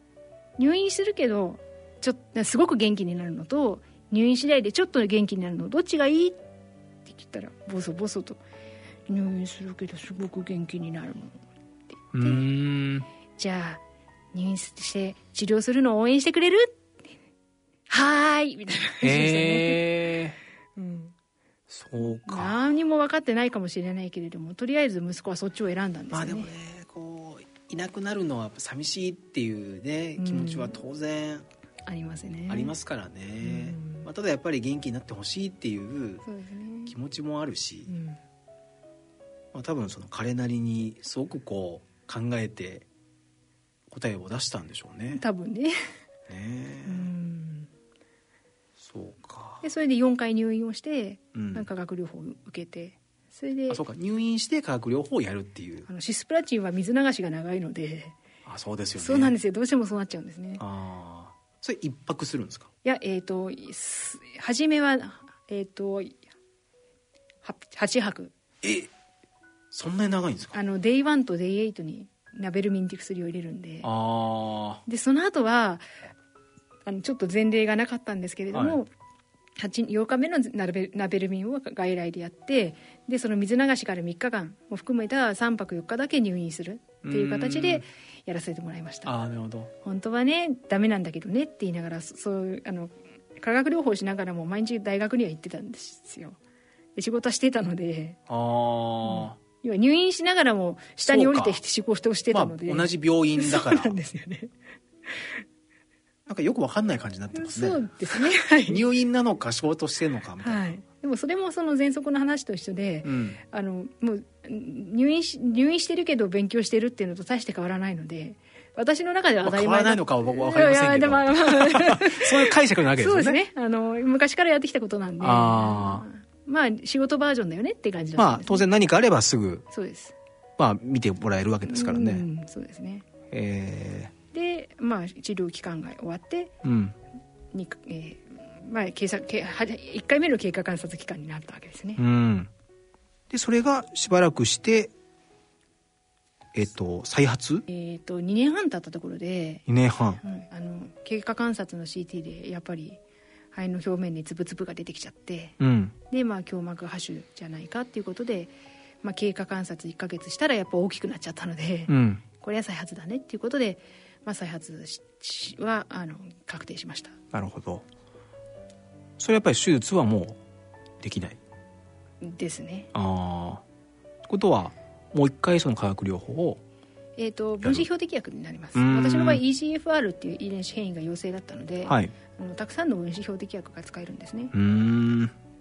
入院するけどちょっとすごく元気になるのと入院次第でちょっと元気になるのどっちがいいって言ったらボソボソと「入院するけどすごく元気になるの」ーうーん。じゃあ入院して治療するのを応援してくれるはーいみたいな感じでしたね、へえうん、そうか。何も分かってないかもしれないけれどもとりあえず息子はそっちを選んだんですよね,、まあでもねこういなくなるのは寂しいっていうねうん。気持ちは当然ありますね。ありますからね、うん。まあ、ただやっぱり元気になってほしいっていう気持ちもあるし、うん。まあ、多分その彼なりにすごくこう考えて答えを出したんでしょうね。多分ね、ねうえん、そうか。でそれで4回入院をして、うん。化学療法を受けてそれであそうか。入院して化学療法をやるっていう。あのシスプラチンは水流しが長いので、あそうですよね。そうなんですすよ。どうしてもそうなっちゃうんですね。ああそれ一泊するんですか？いやえっ、とす初めはえっ、とは8泊。えそんなに長いんですか？あの Day1 と Day8 にナベルミンっていう薬を入れるんで。あでその後はあのちょっと前例がなかったんですけれども、はい。8 8日目のナベナベルミンを外来でやってでその水流しから3日間を含めた3泊4日だけ入院するっていう形でやらせてもらいましあた。ああなるほど。本当はねダメなんだけどねって言いながらそそういうあの化学療法しながらも毎日大学には行ってたんですよ。で仕事はしてたので。ああ、要は入院しながらも下に降りてそうか仕事をしてまあたので、同じ病院だから。そうなんですよねなんかよくわかんない感じになってますね。そうですね。はい、入院なのか仕事してるのかみたいな、はい、でもそれもその喘息の話と一緒で、うん。あのもう入院し入院してるけど勉強してるっていうのと大して変わらないので私の中では当たり前ないのかは僕は分かりませんけど。いやいやでも そういう解釈なわけですそうですね。あの昔からやってきたことなんで。あまあ仕事バージョンだよねって感じね。まあ当然何かあればすぐ、そうです。まあ、見てもらえるわけですからね、うんそうですね。えでまあ治療期間が終わってーうん。に、えーまあ、経査経は1回目の経過観察期間になったわけですね、うん。でそれがしばらくしてえっと再発？えっ、と2年半経ったところで2年半。うんあの経過観察の CT でやっぱり肺の表面につぶつぶが出てきちゃってうん。で、まあ、胸膜播種じゃないかっていうことで、まあ、経過観察1ヶ月したらやっぱ大きくなっちゃったので、うん。これは再発だねっていうことで、まあ、再発はあの確定しました。なるほど。それやっぱり手術はもうできない？ですね。ああことはもう一回その化学療法をえー、と分子標的薬になります。私の場合 EGFR っていう遺伝子変異が陽性だったので、はい。あのたくさんの分子標的薬が使えるんですね。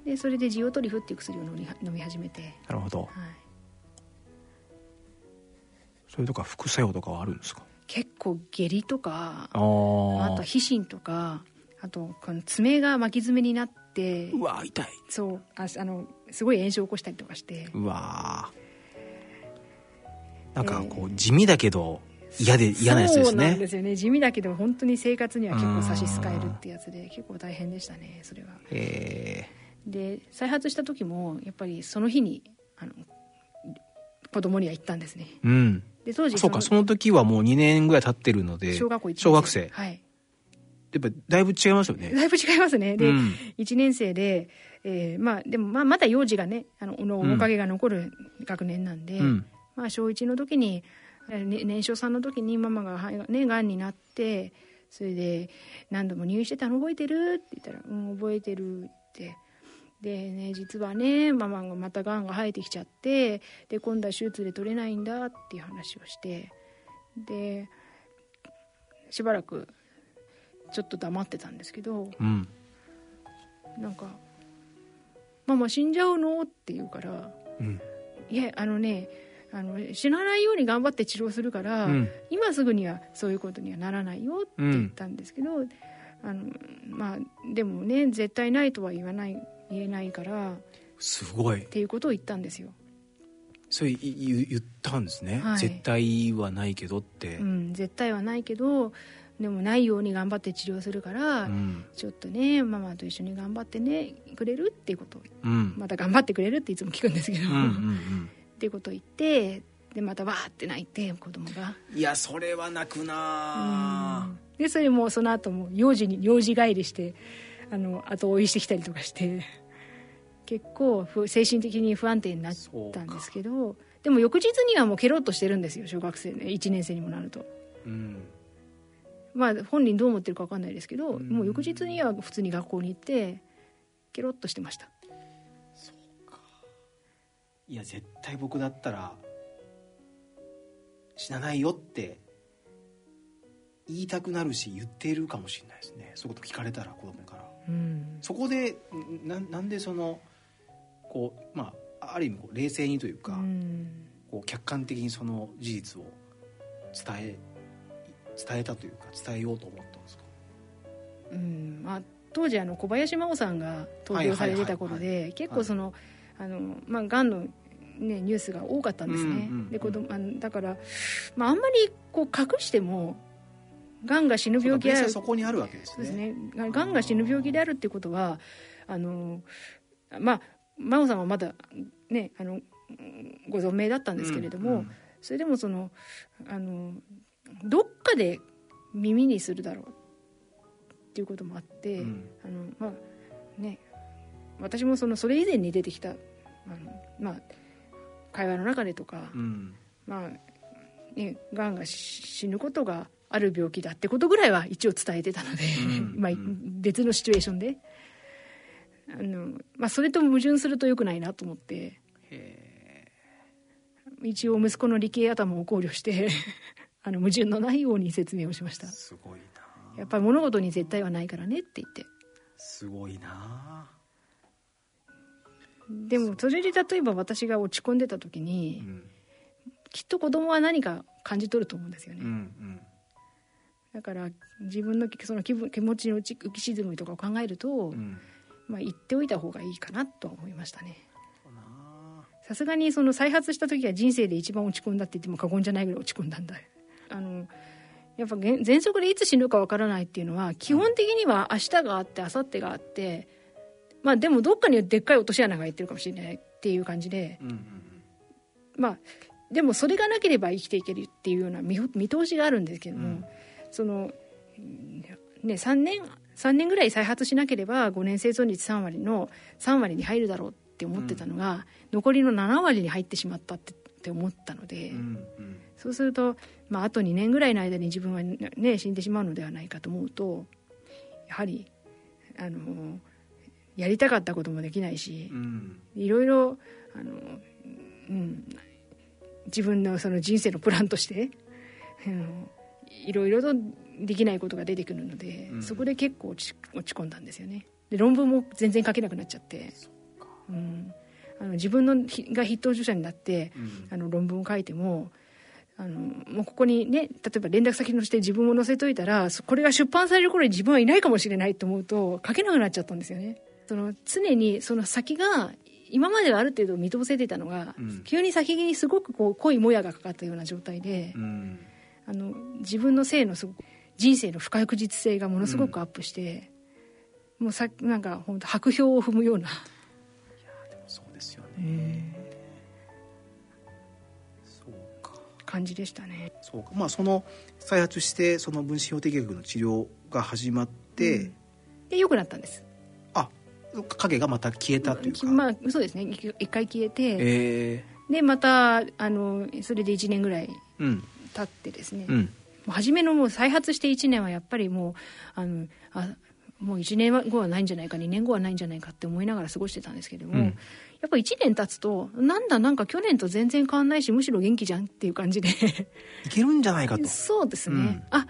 でそれでジオトリフっていう薬を飲み飲み始めて、るほど。はい、それとか副作用とかはあるんですか？結構下痢とかあとは皮疹とかあとこの爪が巻き爪になってうわ痛い。そうああのすごい炎症を起こしたりとかして。うわなんかこう地味だけど嫌で嫌なやつですそうなんねですよね。地味だけど本当に生活には結構差し支えるってやつで結構大変でしたねそれは。えで再発した時もやっぱりその日にあの子供には行ったんですね。ーうんで当時そうかその時はもう2年ぐらい経ってるので小学校1年小学生。はい。やっぱだいぶ違いますよね。だいぶ違いますね。で、うん。1年生で、えーまあでもまあまだ幼児がねあのの面影が残る学年なんで、うん。まあ、小1の時に、えーね年少さんの時にママがはいねがんになってそれで何度も入院してたの覚えてる？って言ったら「うん覚えてる」って。でね実はねママがまたがんが生えてきちゃってで今度は手術で取れないんだっていう話をしてでしばらくちょっと黙ってたんですけどうんなんか「ママ死んじゃうの?」って言うからうん「いやあのねあの死なないように頑張って治療するから、うん今すぐにはそういうことにはならないよ」って言ったんですけど、あのまあでもね絶対ないとは言わない言えないからっすごい。ていうことを言ったんですよ。それい言言ったんですね、はい。絶対はないけどって、うん、絶対はないけどでもないように頑張って治療するから、うん。ちょっとねママと一緒に頑張ってねくれるっていうこと。をうん。また頑張ってくれるっていつも聞くんですけど、うんうんっていうことを言ってでまたわーって泣いて子供が。うんいやそれは泣くなうん。でそれもその後も幼児に幼児帰りしてあの後追いしてきたりとかして結構ふ精神的に不安定になったんですけどでも翌日にはもうケロッとしてるんですよ小学生ね1年生にもなると。うん。まあ本人どう思ってるか分かんないですけど、うん。もう翌日には普通に学校に行ってケロッとしてました。いや絶対僕だったら死なないよって言いたくなるし言っているかもしれないですね。そういうこと聞かれたら子供からうん。そこでんななんでそのこうまあある意味こう冷静にというか、うん。こう客観的にその事実を伝え伝えたというか伝えようと思ったんですか？うん。まあ、当時あの小林真央さんが登場されてた頃はいはいはいで結構その、あのまあ、がんの、ね、ニュースが多かったんですね、で子供あのだから、まあ、あんまりこう隠してもがんが死ぬ病気である。そこにあるわけですね。ですね。ががんが死ぬ病気であるっていうことはあのまあ真央さんはまだねあのご存命だったんですけれども、うんうん。それでもそのあのどっかで耳にするだろうっていうこともあって、うん。あのまあね私もそのそれ以前に出てきたあのまあ会話の中でとか、うん。まあねがんが死ぬことがある病気だってことぐらいは一応伝えてたので、うん。まあうん。別のシチュエーションで。あの、まあ、それと矛盾するとよくないなと思って。一応息子の理系頭を考慮して あの矛盾のないように説明をしました。すごいな。やっぱり物事に絶対はないからねって言って。すごいな。でもそれで例えば私が落ち込んでた時に、うん。きっと子供は何か感じ取ると思うんですよね、うんうんだから自分のその気分気持ちの浮き浮き沈みとかを考えると、うん。まあ、言っておいた方がいいかなとは思いましたね。さすがにその再発した時は人生で一番落ち込んだって言っても過言じゃないぐらい落ち込んだんだ。あのやっぱ喘息でいつ死ぬかわからないっていうのは基本的には明日があって明後日があってまあでもどっかにでっかい落とし穴が開いてるかもしれないっていう感じでうんうんまあでもそれがなければ生きていけるっていうような見見通しがあるんですけども、うんそのね3年3年ぐらい再発しなければ5年生存率3割の3割に入るだろうって思ってたのが、残りの7割に入ってしまったってって思ったので、うんうん。そうすると、まあ、あと2年ぐらいの間に自分はね死んでしまうのではないかと思うとやはりあのやりたかったこともできないしう、ん。いろいろあの、うん、自分のその人生のプランとして、うん、いろいろとできないことが出てくるので、うん。そこで結構落ち落ち込んだんですよね。で論文も全然書けなくなっちゃって、うん、あの自分のひが筆頭著者になってうん。あの論文を書いてもあのもうここにね例えば連絡先として自分を載せといたらそこれが出版される頃に自分はいないかもしれないと思うと書けなくなっちゃったんですよね。その常にその先が今まではある程度見通せてたのが、うん。急に先にすごくこう濃いもやがかかったような状態で、うんあの自分の性のすごく人生の不確実性がものすごくアップして、もうさなんか本当白氷を踏むような、そうですよね。そうか。感じでしたね。そうか。まあその再発してその分子標的薬の治療が始まって、で良くなったんです。あ影がまた消えたというか、まあそうですね。一一回消えて、えでまたあのそれで1年ぐらいー、うん経ってですね、もうん。う初めのもう再発して1年はやっぱりもうあのあもう1年後はないんじゃないか2年後はないんじゃないかって思いながら過ごしてたんですけども、うん。やっぱ1年経つとなんだなんか去年と全然変わんないしむしろ元気じゃんっていう感じで。いけるんじゃないかと。そうですね、うん。あ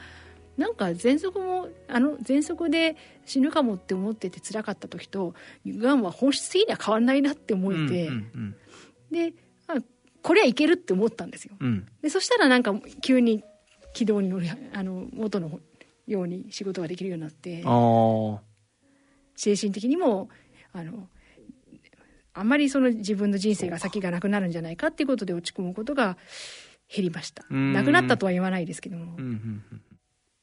なんか喘息もあの喘息で死ぬかもって思ってて辛かった時とがんは本質的には変わんないなって思えて、うんうんであこれはいけるって思ったんですよ。うん。うんでそしたらなんか急に軌道に乗りあの元のように仕事ができるようになって精神的にもあのあんまりその自分の人生が先がなくなるんじゃないかっていうことで落ち込むことが減りました。うん。なくなったとは言わないですけども、うんうんうん。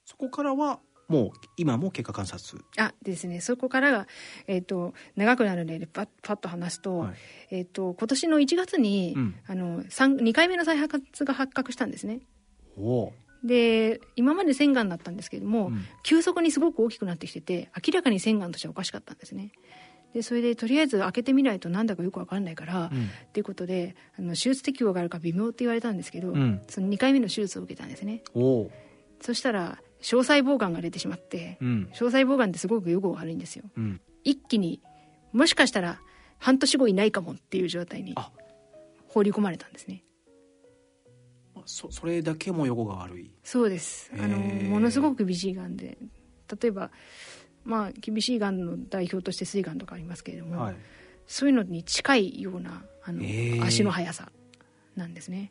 そこからはもう今も経過観察。あですね。そこからが、えっと長くなるのでパッパッと話すと,、はい。えっと今年の1月に、うん。あの三2回目の再発が発覚したんですね。おお。で今まで腺がんだったんですけども、うん。急速にすごく大きくなってきてて明らかに腺がんとしてはおかしかったんですね。でそれでとりあえず開けてみないとなんだかよく分かんないから、うん。っていうことであの手術適応があるか微妙って言われたんですけど、うん。その2回目の手術を受けたんですね。そしたら小細胞がんが出てしまって、うん。小細胞がんってすごく予後が悪いんですよ。うん。一気にもしかしたら半年後いないかもっていう状態にあ。放り込まれたんですね。そそれだけも横が悪い。そうです。あのものすごく厳しいがんで。例えばまあ厳しいがんの代表として膵がんとかありますけれども、はい。そういうのに近いようなあの、足の速さなんですね。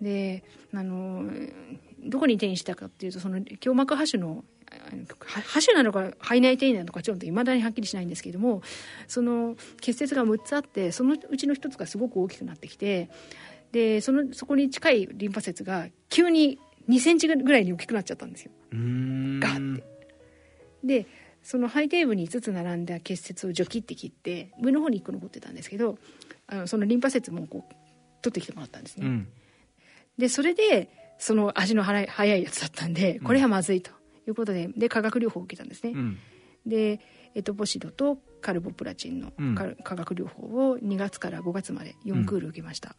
であのどこに転移したかっていうとその胸膜播種の播種なのか肺内転移なのかちょっといまだにはっきりしないんですけれどもその結節が6つあってそのうちの1つがすごく大きくなってきてでそのそこに近いリンパ節が急に2センチぐらいに大きくなっちゃったんですよ。ガーって。でその肺底部に5つ並んだ結節をジョキって切って上の方に1個残ってたんですけどあのそのリンパ節もこう取ってきてもらったんですね、うん。でそれでその足の速いやつだったんでこれはまずいということでで化学療法を受けたんですね、うん。でエトポシドとカルボプラチンのうん。化化学療法を2月から5月まで4クール受けました、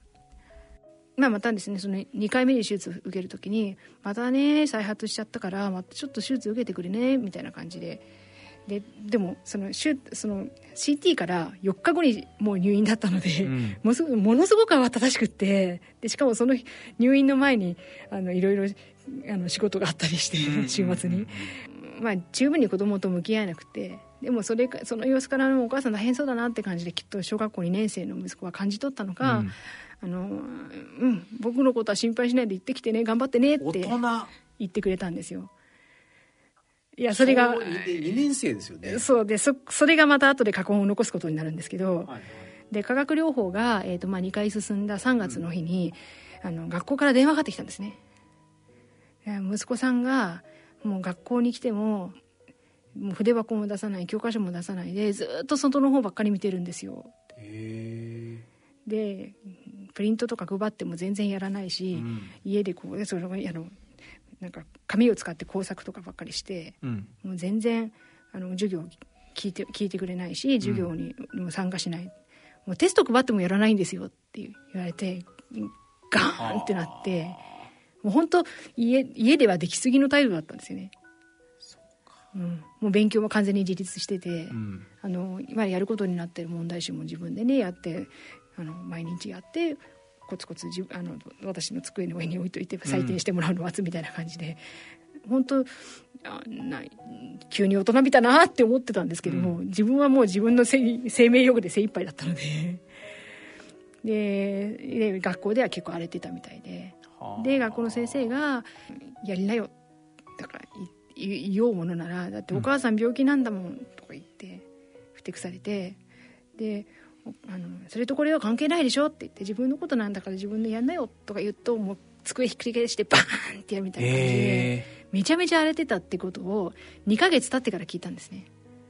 まあ、またですねその2回目に手術を受けるときにまたね再発しちゃったからまたちょっと手術受けてくれねみたいな感じでででもその手その CT から4日後にもう入院だったので、うん。ものすごくものすごく慌ただしくってでしかもその日入院の前にあのいろいろあの仕事があったりして週末に、まあ、十分に子供と向き合えなくてでもそれかその様子からお母さん大変そうだなって感じできっと小学校2年生の息子は感じ取ったのか、うん。あのうん、僕のことは心配しないで行ってきてね頑張ってねって言ってくれたんですよ。いやそれが小二で2年生ですよね。そうでそそれがまた後で過去を残すことになるんですけど、はいはい。で化学療法が、えーとまあ、2回進んだ3月の日に、あの学校から電話がかかってきたんですね。で息子さんがもう学校に来てももう筆箱も出さない教科書も出さないでずっと外の方ばっかり見てるんですよ。へでプリントとか配っても全然やらないし、うん。家でこうそのあのなんか紙を使って工作とかばっかりしてえうん。もう全然あの授業聞いて聞いてくれないし授業にも参加しない、もうテスト配ってもやらないんですよって言われてガーンってなってもう本当家家ではできすぎの態度だったんですよね。うん、もう勉強も完全に自立してて、うん。あの今やることになってる問題集も自分でねやってあの毎日やってコツコツじあの私の机の上に置いといて採点してもらうのを待つみたいな感じで、本当あな急に大人びたなって思ってたんですけども、自分はもう自分のせい生命力で精一杯だったので。でで学校では結構荒れてたみたいで。はあ。で学校の先生が「やりなよ」だから言おうものならだってお母さん病気なんだもんとか言ってふてくされてでおあのそれとこれは関係ないでしょって言って自分のことなんだから自分でやんなよとか言うともう机ひっくり返してバーンってやるみたいな感じでへめちゃめちゃ荒れてたってことを2ヶ月経ってから聞いたんですね。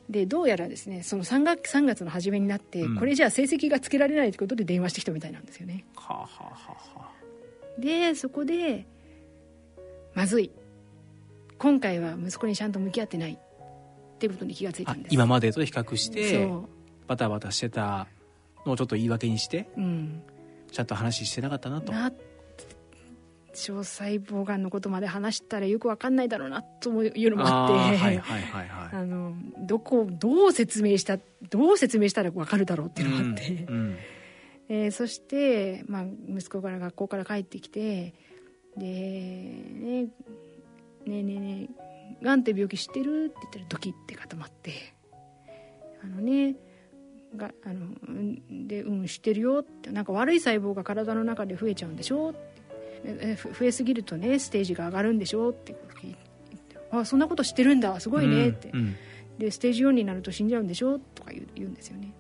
でどうやらですねその 3, 月3月の初めになって、うん。これじゃあ成績がつけられないってことで電話してきたみたいなんですよね。ーはあはあはあはあ。でそこでまずい。今回は息子にちゃんと向き合ってないっていうことに気がついたあんです。今までと比較してそバタバタしてたのをちょっと言い訳にしてううん。ちゃんと話してなかったなと。な小細胞がんのことまで話したらよくわかんないだろうなというのもあって。どこどう説明したどう説明したらわかるだろうっていうのがあって、うんうん。えーそして、まあ、息子から学校から帰ってきてで、ね「ねえねえねえがんって病気知ってる?」って言ったらドキって固まって「あのねがあのうんでうん知ってるよ」ってなんか悪い細胞が体の中で増えちゃうんでしょって。増えすぎるとねステージが上がるんでしょって。聞いて「あそんなこと知ってるんだすごいね」って、うんうん。でステージ4になると死んじゃうんでしょとか言う言うんですよね。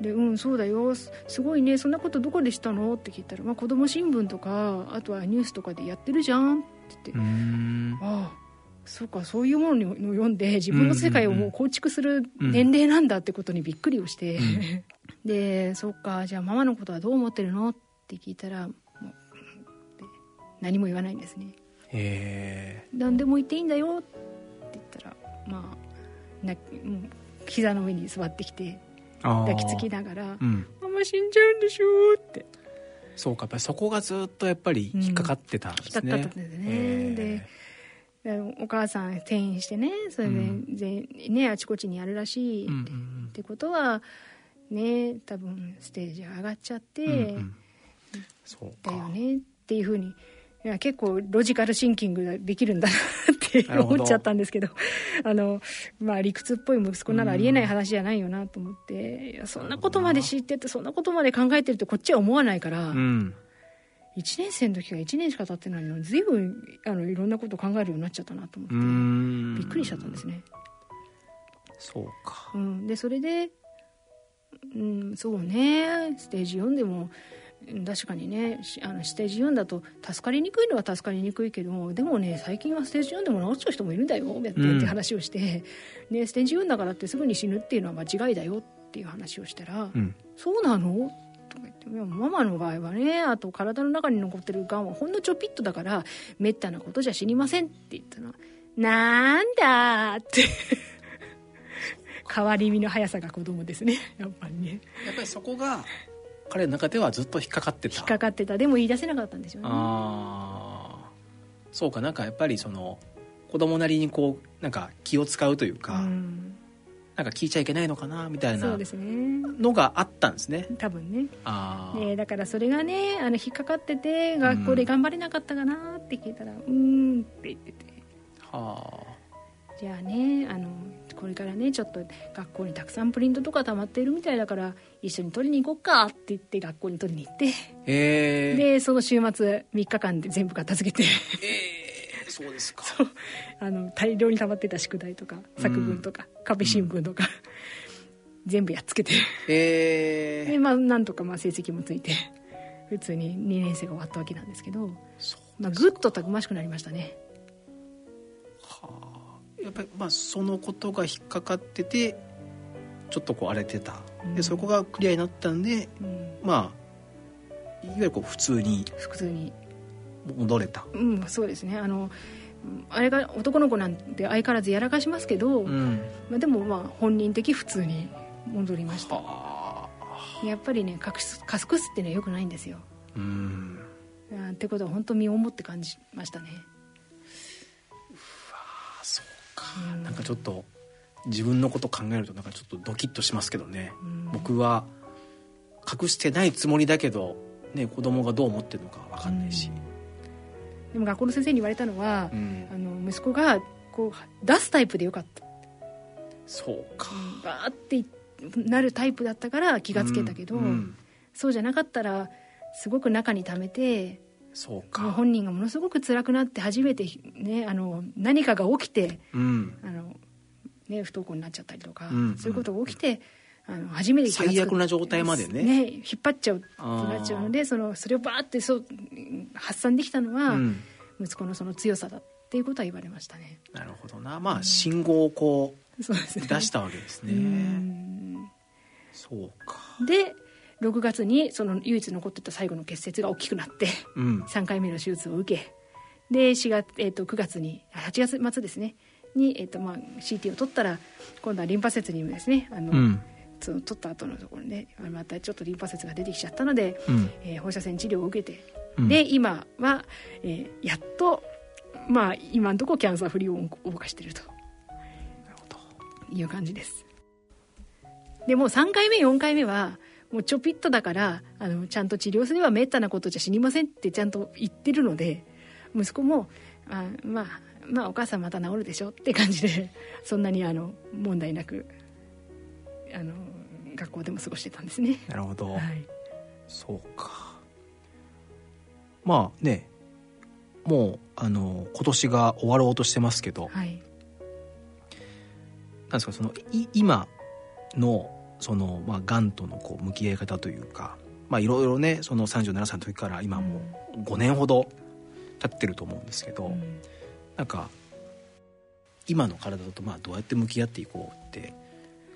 でうんそうだよ。すすごいね。そんなことどこでしたのって聞いたら、まあ、子供新聞とかあとはニュースとかでやってるじゃんって言って、ああそうかそういうものを読んで自分の世界をもう構築する年齢なんだってことにびっくりをして、うん。でそうかじゃあママのことはどう思ってるのって聞いたらもう何も言わないんですね。へ何でも言っていいんだよって言ったらまあなもう膝の上に座ってきて抱きつきながらうん「ママ死んじゃうんでしょ」って。そうかやっぱりそこがずっとやっぱり引っかかってたんですね、引っかかったんですね。でお母さん転院してねそれで、うん。ぜねあちこちにあるらしい、うんうんってことはね多分ステージが上がっちゃって、うんうん。だよねっていうふうにいや結構ロジカルシンキングができるんだなって思っちゃったんですけど あの、まあ、理屈っぽい息子ならありえない話じゃないよなと思って、いやそんなことまで知っててそんなことまで考えてるってこっちは思わないから、うん1年生の時が1年しか経ってないのに随分あのいろんなこと考えるようになっちゃったなと思って、びっくりしちゃったんですね。そうか。うん、でそれで、うん、そうねステージ4でもうん確かにねしあのステージ4だと助かりにくいのは助かりにくいけどでもね最近はステージ4でも治っちゃう人もいるんだよってうん。って話をして、ね、ステージ4だからってすぐに死ぬっていうのは間違いだよっていう話をしたら「うん。そうなの?」とか言ってママの場合はねあと体の中に残ってるがんはほんのちょぴっとだからめったなことじゃ死にませんって言ったら「なんだ」って。変わり身の速さが子供ですね。やっぱりね。やっぱりそこが彼の中ではずっと引っかかってた。引っかかってた。でも言い出せなかったんですよね。ああそうかなんかやっぱりその子供なりにこうなんか気を使うというか、うんなんか聞いちゃいけないのかなみたいなのがあったんですね。多分ね。ああ、ねだからそれがねあの引っかかってて学校で頑張れなかったかなって聞いたら「うーん」って言ってて。はじゃあねあのこれからねちょっと学校にたくさんプリントとか溜まっているみたいだから一緒に取りに行こうかって言って学校に取りに行って。えでその週末3日間で全部片付けて。えーそうですか。あの大量に溜まってた宿題とか作文とか、壁新聞とか、全部やっつけて。えで、まあ、なんとかまあ成績もついて普通に2年生が終わったわけなんですけど、まあ、ぐっとたくましくなりましたね。はあ。やっぱりまあそのことが引っかかっててちょっとこう荒れてた。うん。でそこがクリアになったんでうん。まあいわゆるこう普通に。普通に戻れた。うんそうですね。あのうんあれが男の子なんて相変わらずやらかしますけど、うん。まあ、でもまあ本人的普通に戻りました。はあ。やっぱりね隠す隠すってねよくないんですよ。うん。あってことは本当身をもって感じましたね。あそうか。うんなんかちょっと自分のこと考えるとなんかちょっとドキッとしますけどね。うん。僕は隠してないつもりだけどね子供がどう思ってるのか分かんないしでも学校の先生に言われたのはう、ん。あの息子がこう出すタイプでよかった。そうか。バーってなるタイプだったから気がつけたけど、うんうん。そうじゃなかったらすごく中に溜めてそうか。本人がものすごく辛くなって初めて、ね、あの何かが起きてうん。あの、ね、不登校になっちゃったりとか、うん。そういうことが起きてあの初めて最悪な状態までね。引っ張っちゃうってなっちゃうのでそのそれをバーってそう発散できたのは、うん。息子のその強さだっていうことは言われましたね。なるほどな。まあ信号をこそうですね。う出したわけですうねん。そうか。で6月にその唯一残ってた最後の結節が大きくなってうん。3回目の手術を受けで4月、えー、と9月にあ8月末ですね。に、えーとまあ、CT を取ったら今度はリンパ節にもですねあの、うんその取った後のところであまたちょっとリンパ節が出てきちゃったので、うん。えー放射線治療を受けて、うん。で今は、えーやっとまあ今のところキャンサーフリーを謳歌しているという感じです。でもう3回目4回目はもうちょぴっとだからあのちゃんと治療すればめったなことじゃ死にませんってちゃんと言ってるので息子もあまあまあお母さんまた治るでしょって感じでそんなにあの問題なくあの学校でも過ごしてたんですね。なるほど、はい、そうか。まあねもうあの今年が終わろうとしてますけど、はい。なんですかそのい今のそのまあがんとのこう向き合い方というかまあいろいろねその37歳の時から今もう5年ほど経ってると思うんですけど、うん。なんか今の体とまあどうやって向き合っていこうって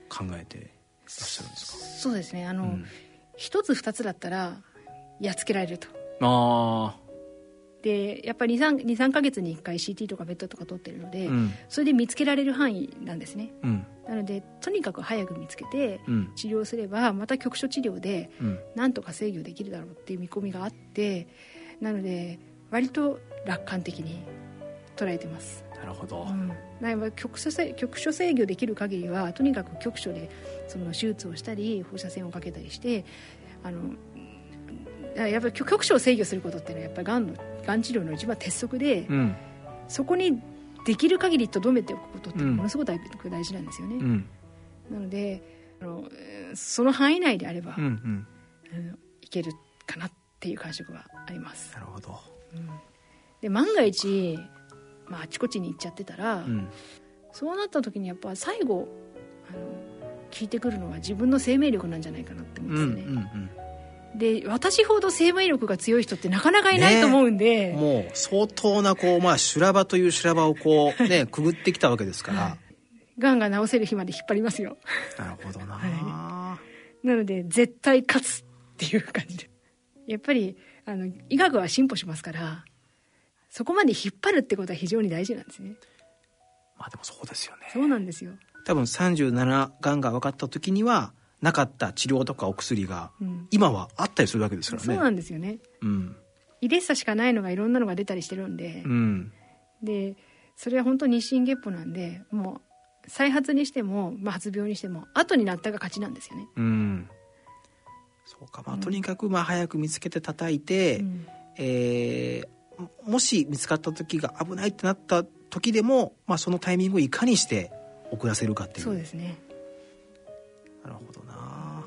考えてらっしゃるんですか？そうですね。あの、うん。一つ二つだったらやっつけられると。あでやっぱり23か月に1回 CT とかベッドとか取ってるので、あうん。それで見つけられる範囲なんですね。うん。なのでとにかく早く見つけてうん。治療すればまた局所治療でうん。なんとか制御できるだろうっていう見込みがあってなので割と楽観的に捉えてます、なるほど、うん、局所制局所制御できる限りはとにかく局所でその手術をしたり放射線をかけたりしてあのやっぱり局所を制御することっていうのはやっぱりがんのがん治療の一番鉄則で、うん。そこにできる限りとどめておくことってうん。ものすごく大大事なんですよね、うん。なのであのえーその範囲内であれば、うんうん。いけるかなっていう感触はあります。なるほど。で万が一、まあ、あちこちに行っちゃってたら、うん。そうなった時にやっぱ最後あの聞いてくるのは自分の生命力なんじゃないかなって思うんうんうんですよね、うん。で私ほど生命力が強い人ってなかなかいないと思うんで、もう相当なこうまあ修羅場という修羅場をこうね くぐってきたわけですから、がんが治せる日まで引っ張りますよ。なるほどな、はなので絶対勝つっていう感じ。でやっぱりあの医学は進歩しますからそこまで引っ張るってことは非常に大事なんですね。まあでもそうですよね。そうなんですよ、多分37がんが分かった時にはなかった治療とかお薬がうん、今はあったりするわけですからね。そうなんですよね。うん。イレッサしかないのがいろんなのが出たりしてるんで、うん。でそれは本当に日進月歩なんでもう再発にしても、まあ、発病にしても後になったが勝ちなんですよね、うん。そうか。まあとにかくまあ早く見つけて叩いて、うん。えーももし見つかった時が危ないってなった時でも、まあ、そのタイミングをいかにして遅らせるかっていう。そうですね。なるほどな。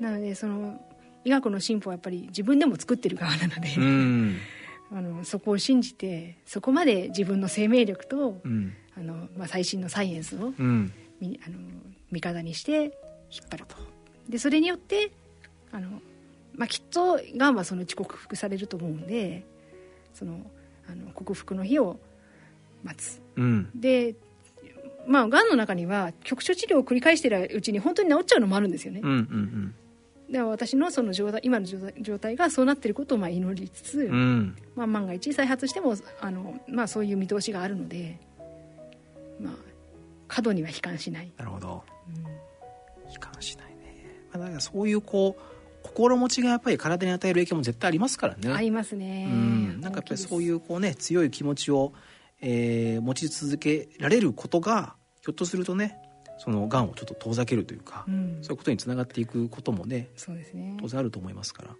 なのでその医学の進歩はやっぱり自分でも作ってる側なので、うん。あのそこを信じてそこまで自分の生命力とうん。あの、まあ、最新のサイエンスをうん。みあの味方にして引っ張ると。でそれによってあの、まあ、きっとがんはそのうち克服されると思うんでそのあの克服の日を待つ。うん。でまあがんの中には局所治療を繰り返してるうちに本当に治っちゃうのもあるんですよね、うんうんで私のその状態今の状態状態がそうなっていることをまあ祈りつつ、うんうん。まあ、万が一再発してもあの、まあ、そういう見通しがあるので、まあ、過度には悲観しない、なるほど。うん。悲観しないね、まあ、だからそういうこう心持ちがやっぱり体に与える影響も絶対ありますからね。ありますね、うん、なんかやっぱりそういううこうね強い気持ちを、えー持ち続けられることがひょっとするとねそのがんをちょっと遠ざけるというか、ん。そういうことにつながっていくこともねそうですね。当然あると思いますから